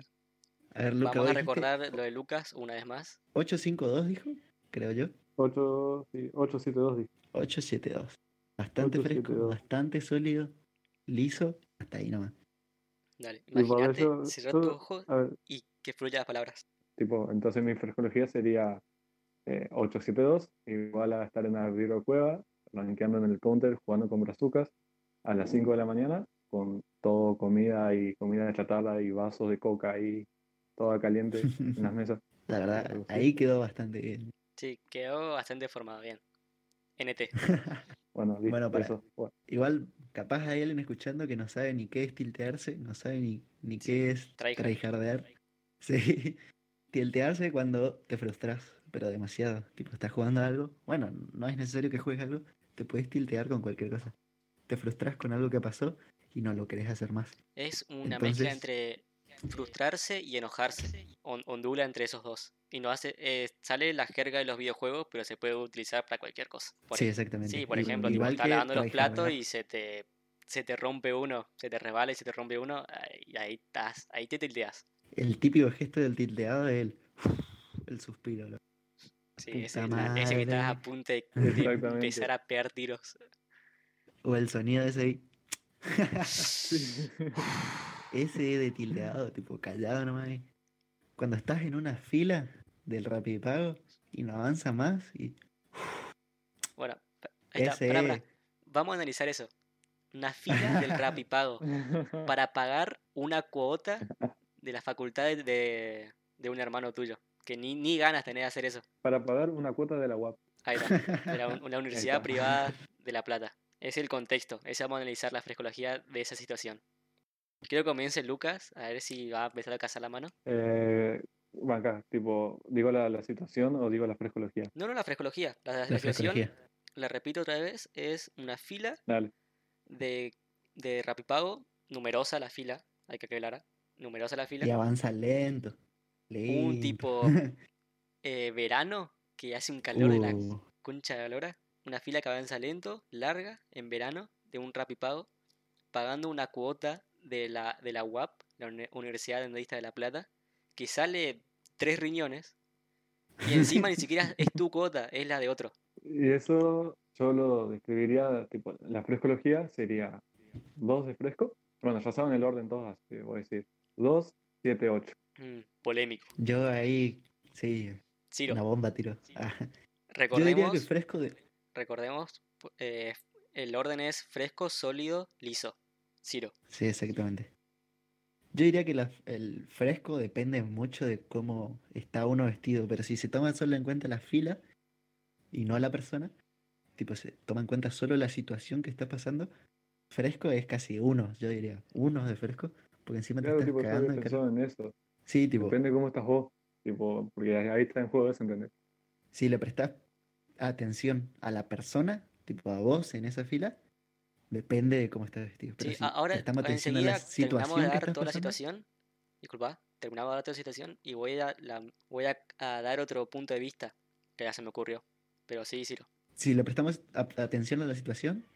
A ver, Luca, Vamos a ¿vos dijiste recordar lo de Lucas una vez más. 852 dijo, creo yo. 8, sí, 872 dije. 872. Bastante fresco, 872. bastante sólido, liso, hasta ahí nomás. Dale, imagínate, eso, cierra todo- tus ojos y que fluyan las palabras. tipo, entonces mi frescología sería eh, 872, igual a estar en la Río Cueva, rankeando en el counter, jugando con brazucas, a las 5 de la mañana, con todo comida y comida de chatarra y vasos de coca y toda caliente en las mesas. La verdad, ahí quedó bastante bien. Sí, quedó bastante formado, bien. NT. Bueno, listo, Bueno, para- eso. Bueno, Igual, capaz hay alguien escuchando que no sabe ni qué es tiltearse, no sabe ni, ni qué es tryhard. tryhardear. Sí, tiltearse cuando te frustras, pero demasiado. Tipo, estás jugando a algo, bueno, no es necesario que juegues algo, te puedes tiltear con cualquier cosa. Te frustras con algo que pasó y no lo querés hacer más. Es una mezcla entre frustrarse y enojarse. On- ondula entre esos dos. Y no hace, eh, sale la jerga de los videojuegos, pero se puede utilizar para cualquier cosa. Por Sí, exactamente. sí, por ejemplo, tipo, igual estás lavando los platos y se te, se te rompe uno, se te resbala y se te rompe uno, y ahí estás, ahí te tilteas. El típico gesto del tilteado es el, el suspiro. loco. Sí, ese, ese que estás a punto de, de empezar a pegar tiros. O el sonido ese ahí. sí. Ese de tildeado, tipo callado nomás. Cuando estás en una fila del Rapipago y no avanza más y Bueno, ahí está, ese pará, pará. Vamos a analizar eso. Una fila del Rapipago para pagar una cuota de la facultad de, de, un hermano tuyo. Que ni, ni ganas tenés de hacer eso. Para pagar una cuota de la UAP. Ahí está. De la un- una universidad está. privada de La Plata. Es el contexto. Ese vamos a analizar la frescología de esa situación. Quiero que comience Lucas, a ver si va a empezar a cazar la mano. Eh, acá, tipo, ¿digo la, la situación o digo la frescología? No, no, la frescología. La, la la situación, frescología. la repito otra vez, es una fila Dale. de, de Rapipago, numerosa la fila, hay que aclarar, numerosa la fila. Y avanza lento. Un lento. tipo eh, verano que hace un calor de la Uh, concha de la lora. Una fila que avanza lento, larga, en verano, de un Rapipago, pagando una cuota de la, de la UAP, la Uni- Universidad Andadista de La Plata, que sale tres riñones, y encima ni siquiera es tu cuota, es la de otro. Y eso yo lo describiría, tipo, la frescología sería dos de fresco. Bueno, ya saben el orden todos, así que voy a decir 2, 7, 8. Mm, polémico. Yo ahí, sí, Ciro, una bomba tiro. Ah, Yo diría que fresco de... recordemos, eh, el orden es fresco, sólido, liso. Ciro. Sí, exactamente. Yo diría que la- el fresco depende mucho de cómo está uno vestido, pero si se toma solo en cuenta la fila y no la persona, tipo se toma en cuenta solo la situación que está pasando, fresco es casi uno, yo diría, uno de fresco, porque encima te estás tipo, cagando pensado en eso. Sí, tipo, Depende de cómo estás vos. Tipo, porque ahí está en juego eso, ¿entendés? si le prestas atención a la persona, tipo a vos en esa fila, depende de cómo estás vestido. Pero Sí, si ahora prestamos atención a la situación de dar toda la situación. Disculpa, terminamos de dar toda la situación y voy a, la, voy a, a dar otro punto de vista que ya se me ocurrió. Pero sí, Ciro. si le prestamos a- atención a la situación,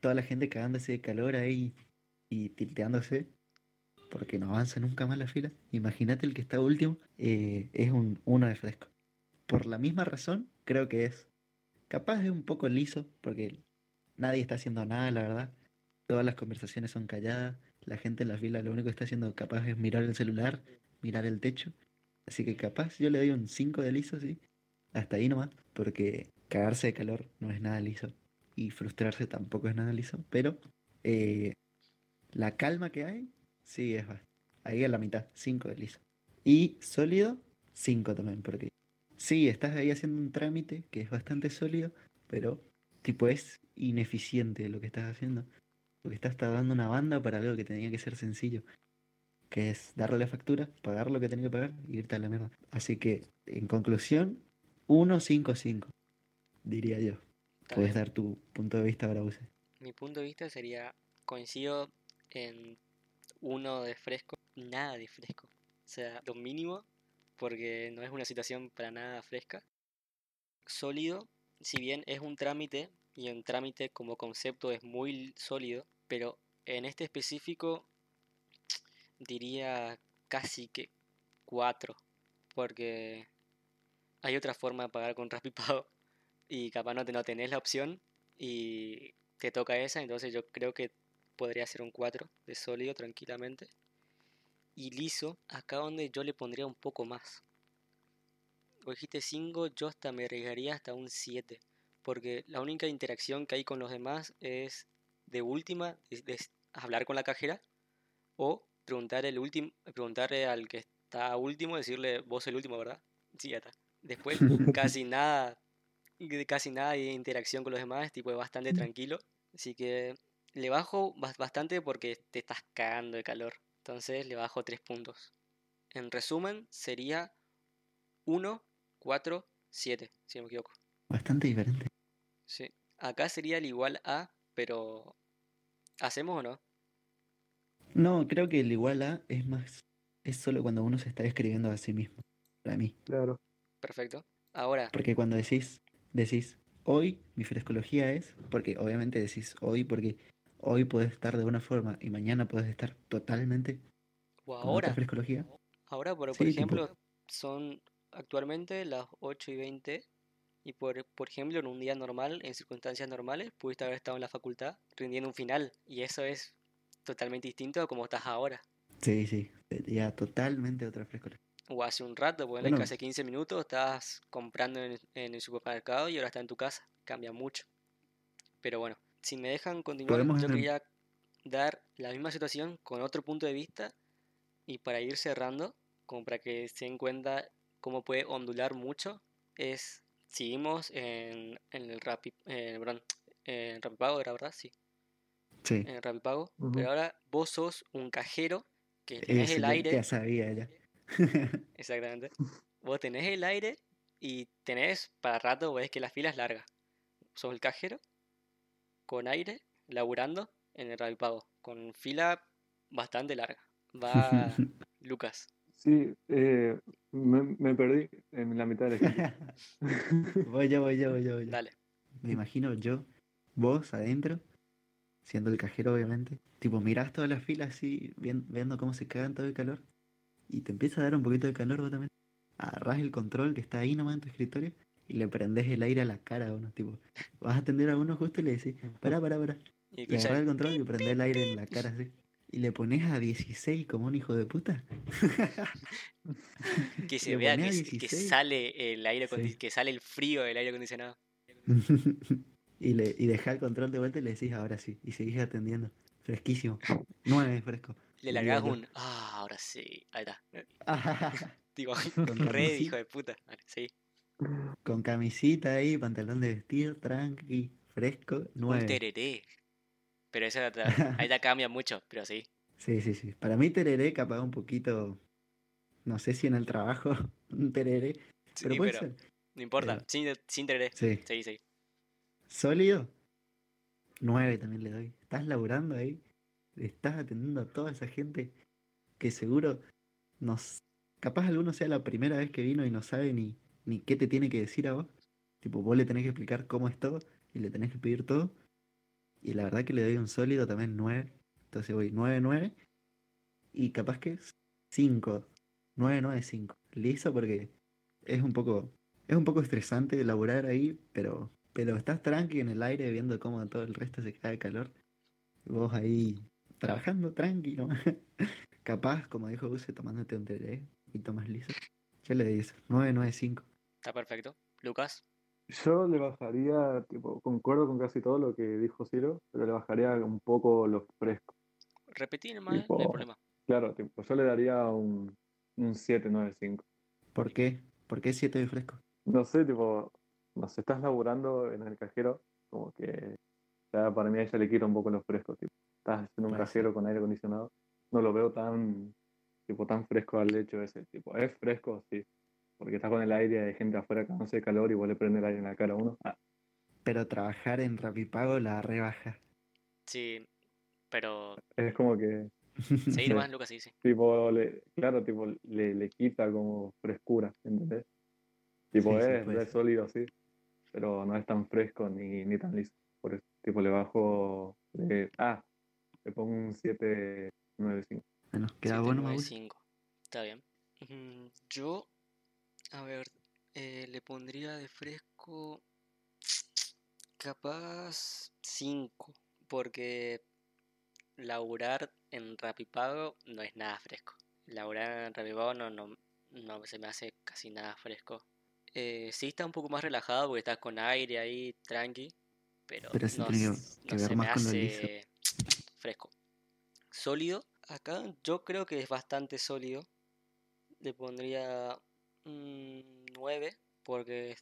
toda la gente cagándose de calor ahí y tilteándose porque no avanza nunca más la fila. Imagínate el que está último, eh, es un uno de fresco. Por la misma razón, creo que es capaz de un poco liso, porque nadie está haciendo nada, la verdad. Todas las conversaciones son calladas, la gente en la fila lo único que está haciendo capaz es mirar el celular, mirar el techo. Así que capaz yo le doy un 5 de liso, sí. Hasta ahí nomás, porque cagarse de calor no es nada liso. Y frustrarse tampoco es nada liso. Pero eh, la calma que hay, sí es bast- Ahí a la mitad, 5 de liso. Y sólido, 5 también, porque sí, estás ahí haciendo un trámite que es bastante sólido, pero tipo es ineficiente lo que estás haciendo. Porque estás dando una banda para algo que tenía que ser sencillo. Que es darle la factura, pagar lo que tenía que pagar y irte a la mierda. Así que, en conclusión, 1-5-5, diría yo. Puedes dar tu punto de vista, Brause. Mi punto de vista sería, coincido en uno de fresco, nada de fresco. O sea, lo mínimo, porque no es una situación para nada fresca. Sólido, si bien es un trámite, y un trámite como concepto es muy sólido, pero en este específico diría casi que cuatro, porque hay otra forma de pagar con Rapipago y capaz no, te, no tenés la opción y te toca esa, entonces yo creo que podría ser un 4 de sólido tranquilamente. Y liso, acá donde yo le pondría un poco más. Vos dijiste 5, yo hasta me arriesgaría hasta un 7. Porque la única interacción que hay con los demás es de última, es, es hablar con la cajera o preguntar el último, preguntarle al que está último, decirle vos el último, ¿verdad? Sí, ya está. Después casi nada, de casi nada de interacción con los demás, tipo es bastante tranquilo. Así que le bajo bas- bastante porque te estás cagando de calor. Entonces le bajo 3 puntos. En resumen, sería 1, 4, 7, si no me equivoco. Bastante diferente. Sí. Acá sería el igual a, pero ¿hacemos o no? No, creo que el igual a es más. Es solo cuando uno se está describiendo a sí mismo. Para mí. Claro. Perfecto. Ahora, Porque cuando decís, decís, hoy mi frescología es, porque obviamente decís hoy, porque hoy puedes estar de una forma y mañana puedes estar totalmente o con ahora, frescología. ahora por, por Sí, tipo- ejemplo, son actualmente las 8 y 20 y por, por ejemplo en un día normal, en circunstancias normales, pudiste haber estado en la facultad rindiendo un final y eso es totalmente distinto a como estás ahora. Sí, sí, sería totalmente otra frescología. O hace un rato, que Bueno. hace 15 minutos estabas comprando en, en el supermercado y ahora está en tu casa. Cambia mucho. Pero bueno, si me dejan continuar, yo quería dar la misma situación con otro punto de vista y para ir cerrando, como para que se den cuenta cómo puede ondular mucho, es, seguimos en, en el Rappi, eh, perdón, en Rapipago, ¿era verdad? Sí, Sí, en el Rapipago. Ujú. Pero ahora vos sos un cajero que tenés eso el aire. ya sabía ya. Exactamente. Vos tenés el aire y tenés para rato, ves que la fila es larga. Sos el cajero con aire, laburando en el Rapipago, con fila bastante larga. Va Lucas. Sí, eh, me, me perdí en la mitad del voy yo, voy yo, voy yo, voy yo. Dale. Me imagino yo, vos adentro, siendo el cajero obviamente, tipo mirás todas las filas así, vien- viendo cómo se cagan todo el calor, y te empieza a dar un poquito de calor vos también. Agarrás el control que está ahí nomás en tu escritorio y le prendés el aire a la cara a uno, tipo, vas a atender a uno justo y le decís, pará, pará, pará, Y Y agarrás el control y prendés el aire en la cara así. Y le pones a 16 como un hijo de puta. que se vea que, ponés a se- que 16. sale el aire Sí. que sale el frío del aire acondicionado. y le y dejás el control de vuelta y le decís ahora sí. Y seguís atendiendo. Fresquísimo. 9 fresco. Le largás yo. un. Ah, ahora sí. Ahí está. Digo, Con re hijo de puta. Vale, sí. Con camisita ahí, pantalón de vestir, tranqui, fresco, Un 9. tereré. Pero te- ahí ya cambia mucho, pero sí. Sí, sí, sí. Para mí tereré capaz un poquito, no sé si en el trabajo, un tereré, Sí, pero puede pero ser. no importa. pero- Sin, sin tereré. Sí. Sí, sí. Sólido, 9 también le doy. Estás laburando ahí, estás atendiendo a toda esa gente que seguro nos... Capaz alguno sea la primera vez que vino y no sabe ni, ni qué te tiene que decir a vos. Tipo, vos le tenés que explicar cómo es todo y le tenés que pedir todo. Y la verdad que le doy un sólido también 9. Entonces voy 9, 9. Y capaz que 5. 9, 9, 5. Listo porque es un poco es un poco estresante laburar ahí, pero pero estás tranqui en el aire viendo cómo todo el resto se cae de calor. Y Vos ahí trabajando tranquilo. capaz, como dijo Use, tomándote un un poquito más liso. Yo le doy eso, 9, 9, 5. Está perfecto. Lucas. Yo le bajaría, tipo, concuerdo con casi todo lo que dijo Ciro, pero le bajaría un poco los frescos. Repetí nomás, no hay problema. Claro, tipo, yo le daría un, un 7, 9, 5. ¿Por qué? ¿Por qué 7 de fresco? No sé, tipo, no sé, estás laburando en el cajero, como que ya para mí a ella le quita un poco los frescos, tipo, estás en un cajero con aire acondicionado, no lo veo tan, tipo, tan fresco al hecho ese, tipo, es fresco, sí, porque estás con el aire y hay gente afuera que no hace calor y vos le prende el aire en la cara a uno, ah, Pero trabajar en Rapipago la rebaja. Sí, pero. es como que, Sí. nomás, Lucas, sí, sí. tipo, le, claro, tipo, le, le quita como frescura, ¿entendés? Tipo, Sí, sí, es, es sólido, sí, pero no es tan fresco ni, ni tan liso. Por eso, tipo, le bajo. le- ah, le pongo un 7, 9, 5. Bueno, queda bueno, nueve, Mauricio. cinco. Está bien. Yo, a ver, eh, le pondría de fresco capaz 5, porque laburar en Rapipago no es nada fresco. Laburar en Rapipago no, no, no se me hace casi nada fresco. Eh, sí está un poco más relajado porque estás con aire ahí, tranqui, pero, Pero no, que- no ver se me hace fresco. Sólido, acá yo creo que es bastante sólido. Le pondría 9, porque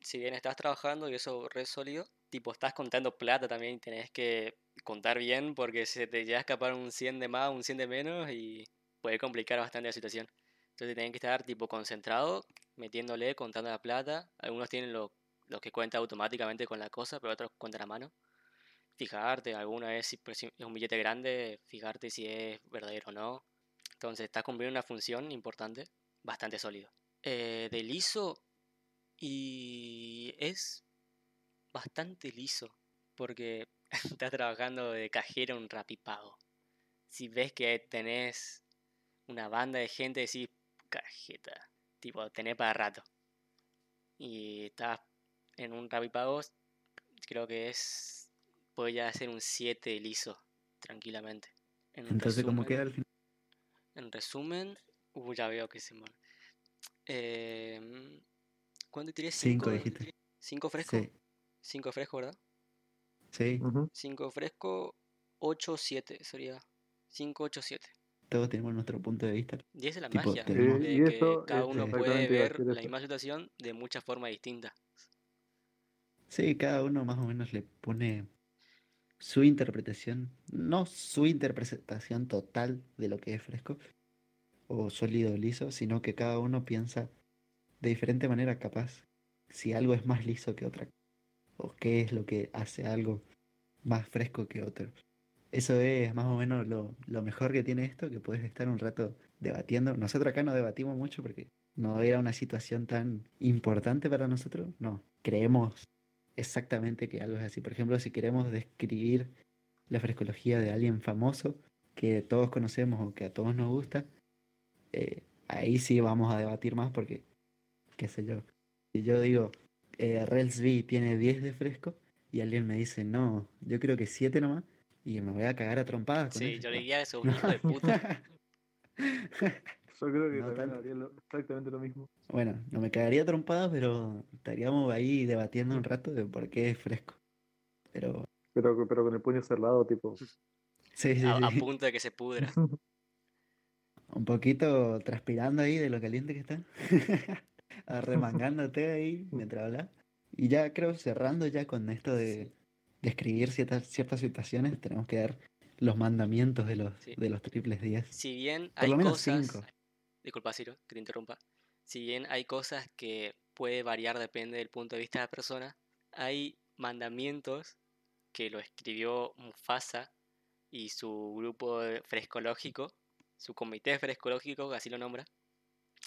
si bien estás trabajando y eso re sólido, tipo estás contando plata también y tenés que contar bien porque se te llega a escapar un 100 de más, un 100 de menos y puede complicar bastante la situación. Entonces tenés que estar tipo concentrado, metiéndole, contando la plata. Algunos tienen lo, lo que cuenta automáticamente con la cosa, pero otros cuentan a mano. Fijarte, alguna vez pues, es un billete grande, fijarte si es verdadero o no. Entonces estás cumpliendo una función importante, bastante sólido. Eh, de liso y es bastante liso porque estás trabajando de cajero en Rapipago. Si ves que tenés una banda de gente, decís cajeta, tipo, tenés para rato. Y estás en un Rapipago, creo que es, puede ya ser un 7 liso, tranquilamente. En Entonces, ¿cómo resumen- queda al final? en resumen, uh, ya veo que se me... Eh, ¿Cuánto tiré? 5 ¿Cinco? dijiste. ¿Cinco fresco? Sí, 5 fresco, ¿verdad? sí, 5 fresco, 8, 7 sería. 5, 8, 7. todos tenemos nuestro punto de vista. Y esa es la Tipo, magia, tenemos- de Y que eso cada uno puede ver la misma situación de muchas formas distintas. Sí, cada uno más o menos le pone su interpretación, no su interpretación total de lo que es fresco o sólido liso, sino que cada uno piensa de diferente manera capaz si algo es más liso que otra o qué es lo que hace algo más fresco que otro. Eso es más o menos lo, lo mejor que tiene esto, que puedes estar un rato debatiendo. Nosotros acá no debatimos mucho porque no era una situación tan importante para nosotros. No, creemos exactamente que algo es así. Por ejemplo, si queremos describir la frescología de alguien famoso que todos conocemos o que a todos nos gusta, eh, ahí sí vamos a debatir más porque, qué sé yo, si yo digo, eh, Relsby tiene 10 de fresco, y alguien me dice, no, yo creo que siete nomás, y me voy a cagar a trompadas con Sí, ese. yo le diría eso, un hijo de puta. Yo creo que No también haría lo- exactamente lo mismo. Bueno, no me cagaría a trompadas, pero estaríamos ahí debatiendo un rato de por qué es fresco. Pero, Pero, pero con el puño cerrado, tipo. sí, sí, A, a punto de que se pudra. Un poquito transpirando ahí de lo caliente que está. Arremangándote ahí mientras hablas. Y ya creo cerrando ya con esto de describir ciertas, ciertas situaciones, tenemos que dar los mandamientos de los, Sí. de los triples 10. Si bien Por hay lo menos cosas. cinco. Disculpa, Ciro, que te interrumpa. Si bien hay cosas que puede variar, depende del punto de vista de la persona, hay mandamientos que lo escribió Mufasa y su grupo frescológico, su comité frescológico, así lo nombra.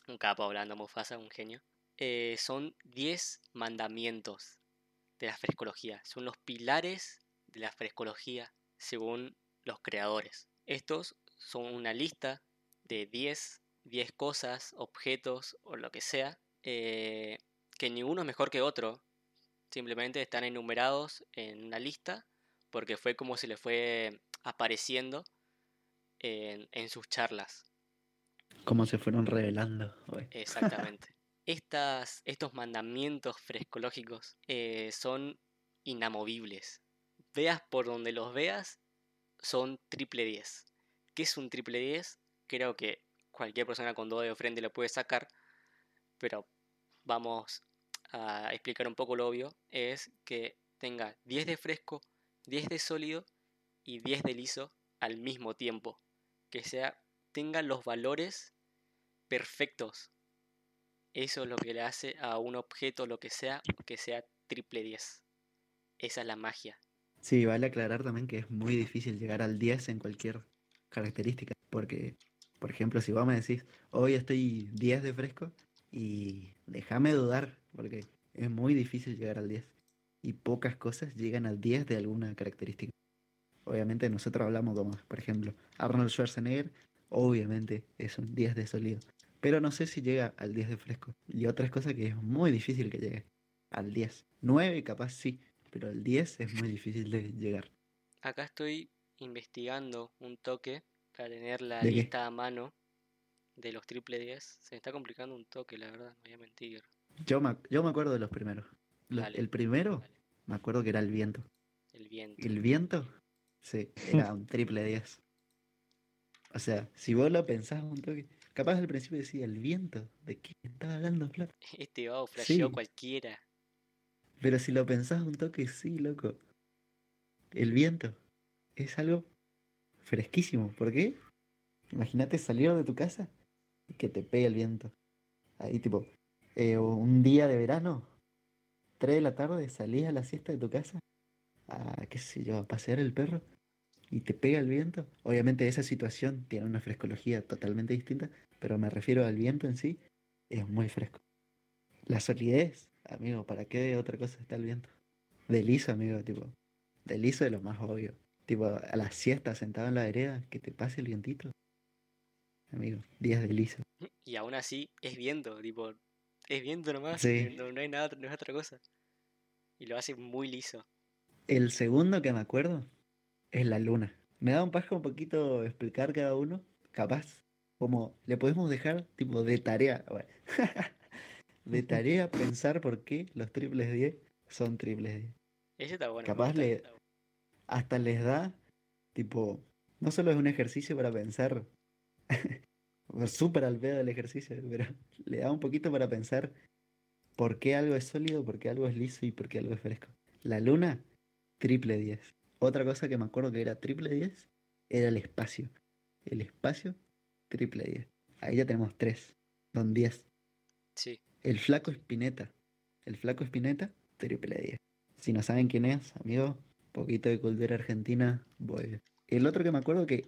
Un capo hablando, Mufasa, un genio. Eh, son 10 mandamientos de la frescología. Son los pilares de la frescología según los creadores. Estos son una lista de 10, 10 cosas, objetos o lo que sea, eh, que ninguno es mejor que otro. Simplemente están enumerados en una lista porque fue como se le fue apareciendo en, en sus charlas. Cómo se fueron revelando. hoy. Exactamente. Estas, estos mandamientos frescológicos eh, son inamovibles. Veas por donde los veas, son triple 10. ¿Qué es un triple 10? Creo que cualquier persona con dos de frente lo puede sacar, pero vamos a explicar un poco lo obvio. Es que tenga 10 de fresco, 10 de sólido y 10 de liso al mismo tiempo. Que sea, tenga los valores perfectos eso es lo que le hace a un objeto, lo que sea, que sea triple 10. Esa es la magia. Sí, vale aclarar también que es muy difícil llegar al 10 en cualquier característica. Porque, por ejemplo, si vos me decís, hoy estoy 10 de fresco, y déjame dudar, porque es muy difícil llegar al 10. Y pocas cosas llegan al 10 de alguna característica. Obviamente nosotros hablamos como, por ejemplo, Arnold Schwarzenegger, obviamente es un 10 de sólido. Pero no sé si llega al 10 de fresco. Y otras cosas que es muy difícil que llegue al 10. 9 capaz sí, pero al 10 es muy difícil de llegar. Acá estoy investigando un toque para tener la lista a mano de los triple 10. Se me está complicando un toque, la verdad, no voy a mentir. Yo me, yo me acuerdo de los primeros. Los- Dale, el primero, dale. me acuerdo que era el viento. El viento. El viento, sí, era un triple 10. O sea, si vos lo pensás un toque, capaz al principio decía el viento, ¿de qué estaba hablando, Flor? Este vago flasheó Sí. cualquiera. Pero si lo pensás un toque, sí, loco. El viento es algo fresquísimo. ¿Por qué? Imagínate salir de tu casa y que te pegue el viento. Ahí tipo, eh, un día de verano, 3 de la tarde, salís a la siesta de tu casa, a qué sé yo, a pasear el perro y te pega el viento. Obviamente esa situación tiene una frescología totalmente distinta, pero me refiero al viento en sí, es muy fresco. La solidez, amigo, ¿para qué otra cosa está el viento? De liso, amigo, tipo, de liso de lo más obvio. Tipo, a la siesta sentado en la vereda, que te pase el vientito. Amigo, días de liso. Y aún así es viento, tipo, es viento nomás. Sí. No, no hay nada, no es otra cosa. Y lo hace muy liso. El segundo que me acuerdo es la luna. Me da un paja un poquito explicar cada uno, capaz. Como le podemos dejar tipo de tarea, bueno, de tarea pensar por qué los triples 10 son triples 10. Ese está bueno. Capaz le- está bueno. Hasta les da, tipo, no solo es un ejercicio para pensar, súper al pedo del ejercicio, pero le da un poquito para pensar por qué algo es sólido, por qué algo es liso y por qué algo es fresco. La luna, triple 10. Otra cosa que me acuerdo que era triple 10 era el espacio. El espacio, triple 10. Ahí ya tenemos tres, son 10. Sí. El flaco Espineta. El flaco Espineta, triple 10. Si no saben quién es, amigo, poquito de cultura argentina, voy. El otro que me acuerdo que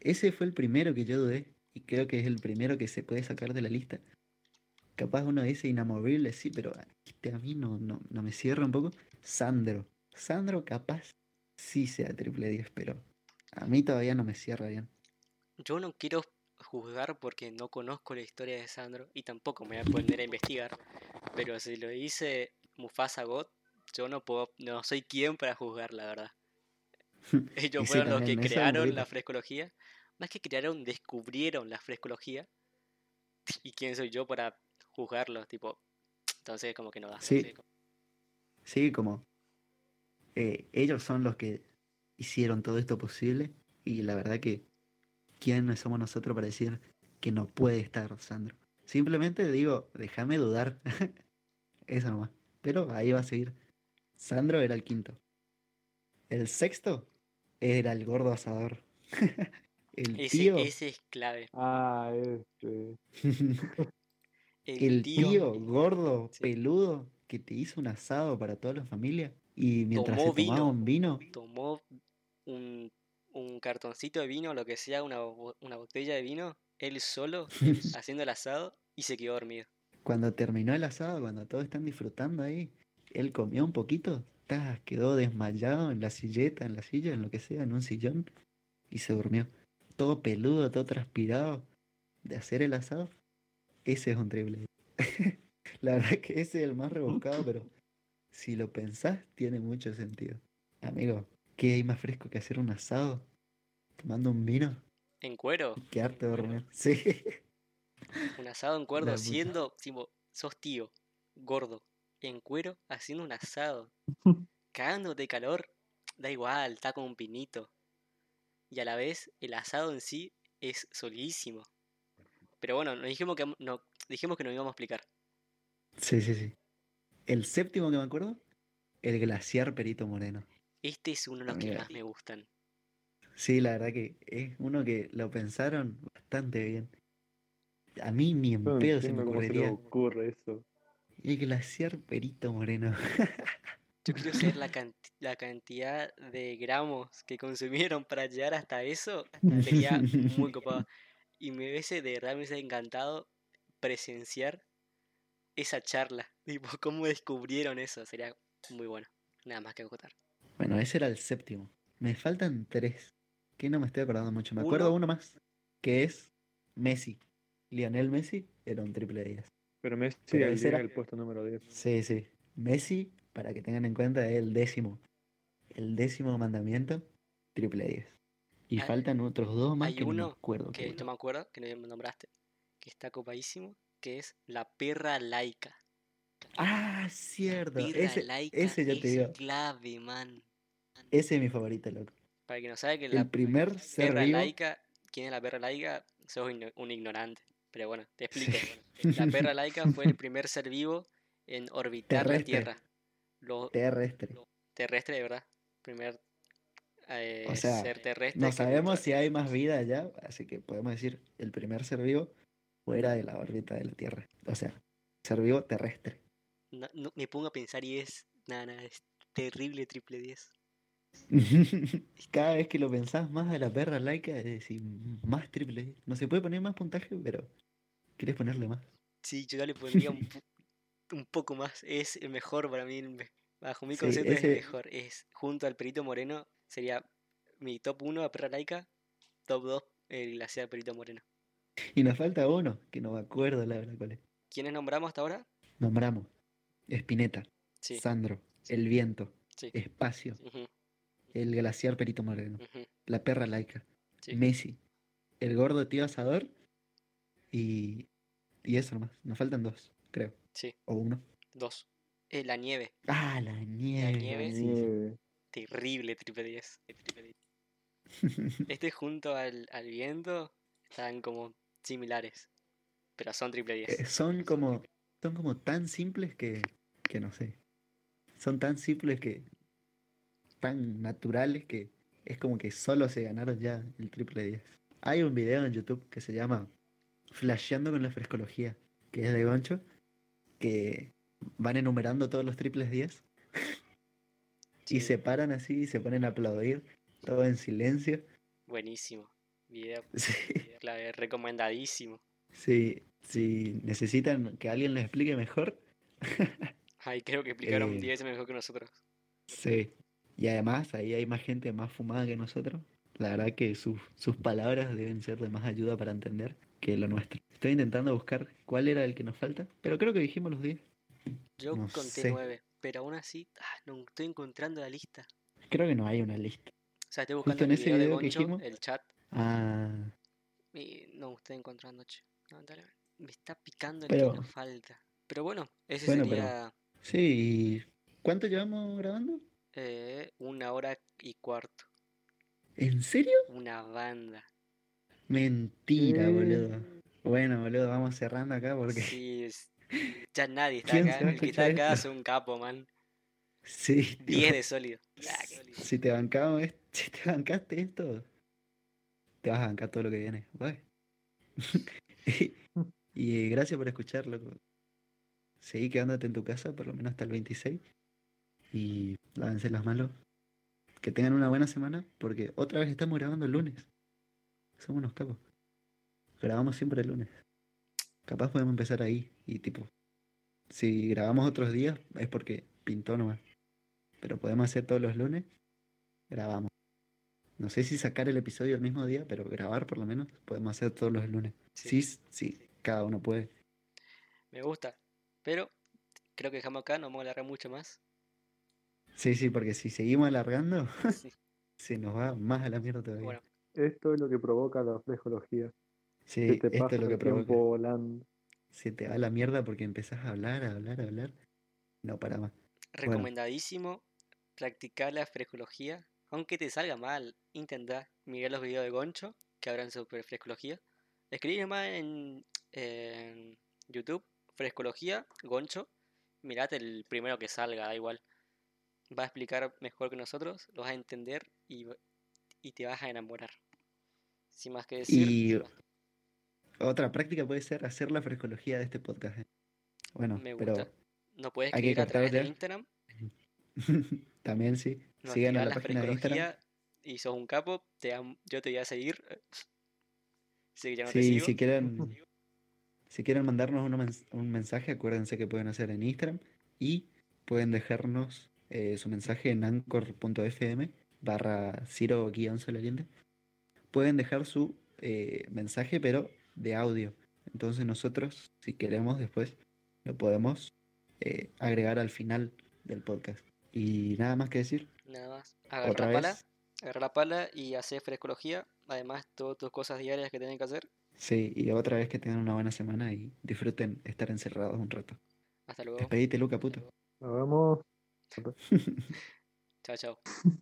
ese fue el primero que yo dudé y creo que es el primero que se puede sacar de la lista. Capaz uno dice inamovible, sí, pero este a mí no, no, no me cierra un poco. Sandro. Sandro capaz sí sea triple 10, pero a mí todavía no me cierra bien. Yo no quiero juzgar porque no conozco la historia de Sandro y tampoco me voy a poner a investigar. Pero si lo dice Mufasa God, yo no puedo, no soy quien para juzgar, la verdad. Ellos sí, fueron los que crearon la frescología. Más que crearon, descubrieron la frescología. ¿Y quién soy yo para juzgarlos? Tipo, entonces como que no da. Sí. Sí, como eh, ellos son los que hicieron todo esto posible y la verdad que ¿quién somos nosotros para decir que no puede estar Sandro? Simplemente digo, déjame dudar. Eso nomás. Pero ahí va a seguir. Sandro era el quinto. El sexto era el gordo asador. el Ese, tío. ese es clave. Ah, este. El, el tío, tío gordo, Sí. peludo, que te hizo un asado para toda la familia. Y mientras Tomó se tomaba vino. un vino, tomó un, un cartoncito de vino, lo que sea, una, una botella de vino, él solo, haciendo el asado, y se quedó dormido. Cuando terminó el asado, cuando todos están disfrutando ahí, él comió un poquito, ¡tas! quedó desmayado en la silleta, en la silla, en lo que sea, en un sillón, y se durmió. Todo peludo, todo transpirado de hacer el asado. Ese es un triple. la verdad que ese es el más rebuscado, pero si lo pensás, tiene mucho sentido. Amigo, ¿qué hay más fresco que hacer un asado? Tomando un vino En cuero, y quedarte dormido. Sí. un asado en cuero, siendo, tipo, sos tío, gordo, en cuero, haciendo un asado, cagándote de calor, da igual, está con un pinito. Y a la vez, el asado en sí es solísimo. Pero bueno, nos dijimos que no, dijimos que nos íbamos a explicar. Sí, sí, sí. El séptimo que me acuerdo, el glaciar Perito Moreno. Este es uno de los que más me gustan. Sí, la verdad que es uno que lo pensaron bastante bien. A mí ni en no pedo se me cómo se ocurriría. ocurre eso. El glaciar Perito Moreno. Yo quiero saber la, canti- la cantidad de gramos que consumieron para llegar hasta eso. Sería muy copado. Y me hubiese de verdad me hubiese encantado presenciar esa charla. Tipo, cómo descubrieron eso. Sería muy bueno. Nada más que acotar. Bueno, ese era el séptimo. Me faltan tres. Que no me estoy acordando mucho. Me acuerdo Uno. uno más. Que es Messi. Lionel Messi era un triple 10. Pero Messi Pero ese era- el puesto número 10. Sí, sí. Messi, para que tengan en cuenta, es el décimo. El décimo mandamiento, triple 10. Y Hay- faltan otros dos más hay que no me uno acuerdo. Que qué no me acuerdo, que no me nombraste. Que está copadísimo. Que es la perra laica. Ah, La cierto. perra Ese, laica ese ya te es digo. clave, man. Ese es mi favorito, loco. Para que no sabe que El la primer ser perra vivo. laica, ¿quién es la perra laica? Sos un ignorante. Pero bueno, te explico. Sí. La perra laica fue el primer ser vivo en orbitar la. Tierra. Lo terrestre. terrestre, de verdad. Primer eh, O sea, ser terrestre. No sabemos si hay más vida allá, así que podemos decir el primer ser vivo fuera de la órbita de la Tierra. O sea, ser vivo terrestre. No, no, me pongo a pensar y es. Nada, nada, es terrible triple 10. Cada vez que lo pensás más de la perra laica, es decir, más triple. 10. No se puede poner más puntaje, pero quieres ponerle más. Sí, yo ya le pondría un, poco más. Es el mejor para mí. Bajo mi Sí, concepto es el mejor. Es junto al Perito Moreno. Sería mi top 1 a perra laica. Top 2 el glaciar Perito Moreno. Y nos falta uno, que no me acuerdo la verdad cuál es. ¿Quiénes nombramos hasta ahora? Nombramos. Espineta, Sí. Sandro, El Viento, Sí. Espacio, El Glaciar Perito Moreno, La Perra Laica. Messi, El Gordo Tío Asador y, y eso nomás. Nos faltan dos, creo. Sí. O uno. Dos. Eh, la nieve. Ah, la nieve. nieve. sí, sí. Nieve. Terrible triple 10. triple 10. Este junto al, al viento están como similares. Pero son triple 10. Eh, son como son como tan simples que que no sé son tan simples que tan naturales que es como que solo se ganaron ya el triple 10 hay un video en YouTube que se llama Flasheando con la frescología que es de Goncho que van enumerando todos los triples 10 y se paran así y se ponen a aplaudir todo en silencio Buenísimo. Video sí, clave, recomendadísimo. sí, si necesitan que alguien les explique mejor Ay, creo que explicaron Eh, 10 veces mejor que nosotros. Sí. Y además ahí hay más gente más fumada que nosotros. La verdad que sus, sus palabras deben ser de más ayuda para entender que lo nuestro. Estoy intentando buscar cuál era el que nos falta, pero creo que dijimos los 10. Yo no conté sé. 9. pero aún así, ah, no estoy encontrando la lista. Creo que no hay una lista. O sea, estoy Justo buscando en el ese video de video que dijimos. el chat, Ah, y no estoy encontrando, che. Lamentablemente. Me está picando el Pero- que nos falta. Pero bueno, ese Bueno, pero- sería sí. ¿y ¿Cuánto llevamos grabando? eh, una hora y cuarto. ¿En serio? Una banda. Mentira, Eh. boludo. Bueno, boludo, vamos cerrando acá porque Sí, es- ya nadie está ¿Quién acá. El que está acá esto? es un capo, man. sí, 10 de sólido. Ah, sólido. si te bancamos, si te bancaste esto, te vas a bancar todo lo que viene. Y, y gracias por escuchar, loco. Seguí quedándote en tu casa, por lo menos hasta el 26. Y lávense las manos. Que tengan una buena semana, porque otra vez estamos grabando el lunes. Somos unos capos. Grabamos siempre el lunes. Capaz podemos empezar ahí y tipo, si grabamos otros días es porque pintó nomás. Pero podemos hacer todos los lunes, grabamos. No sé si sacar el episodio el mismo día, pero grabar por lo menos podemos hacer todos los lunes. Sí. Sí, sí, cada uno puede. Me gusta. Pero creo que dejamos acá, no vamos a alargar mucho más. Sí, sí, porque si seguimos alargando, Sí. se nos va más a la mierda todavía. Bueno, Esto es lo que provoca la frescología. sí, que te esto pasa es lo que provoca. volando. Se te va a la mierda porque empezás a hablar, a hablar, a hablar. No para más. recomendadísimo practicar la frescología. Aunque te salga mal, intenta mirar los videos de Goncho que hablan sobre frescología. Escribí nomás en, en YouTube, frescología, Goncho. Mirate el primero que salga, da igual. Va a explicar mejor que nosotros, lo vas a entender y, y te vas a enamorar. Sin más que decir. Y otra práctica puede ser hacer la frescología de este podcast. ¿eh? Bueno, me pero gusta. No puedes hay que escribir a través de. Instagram. también sí. Nos Sigan a tirás la página de Instagram. y sos un capo, te am- yo te voy a seguir. Sí, que ya no te Sí, sigo. si quieren, si quieren mandarnos mens- un mensaje, acuérdense que pueden hacer en Instagram y pueden dejarnos eh, su mensaje en anchor.fm barra Ciro guion Solariente. Pueden dejar su eh, mensaje, pero de audio. Entonces nosotros, si queremos después, lo podemos eh, agregar al final del podcast. Y nada más que decir. Nada más. Agarra Otra la pala, vez. agarra la pala y hacer frescología. Además, todas tus cosas diarias que tienen que hacer. Sí, y otra vez que tengan una buena semana y disfruten estar encerrados un rato. Hasta luego. Despedite, Luca, puto. Nos vemos. Chao, chao.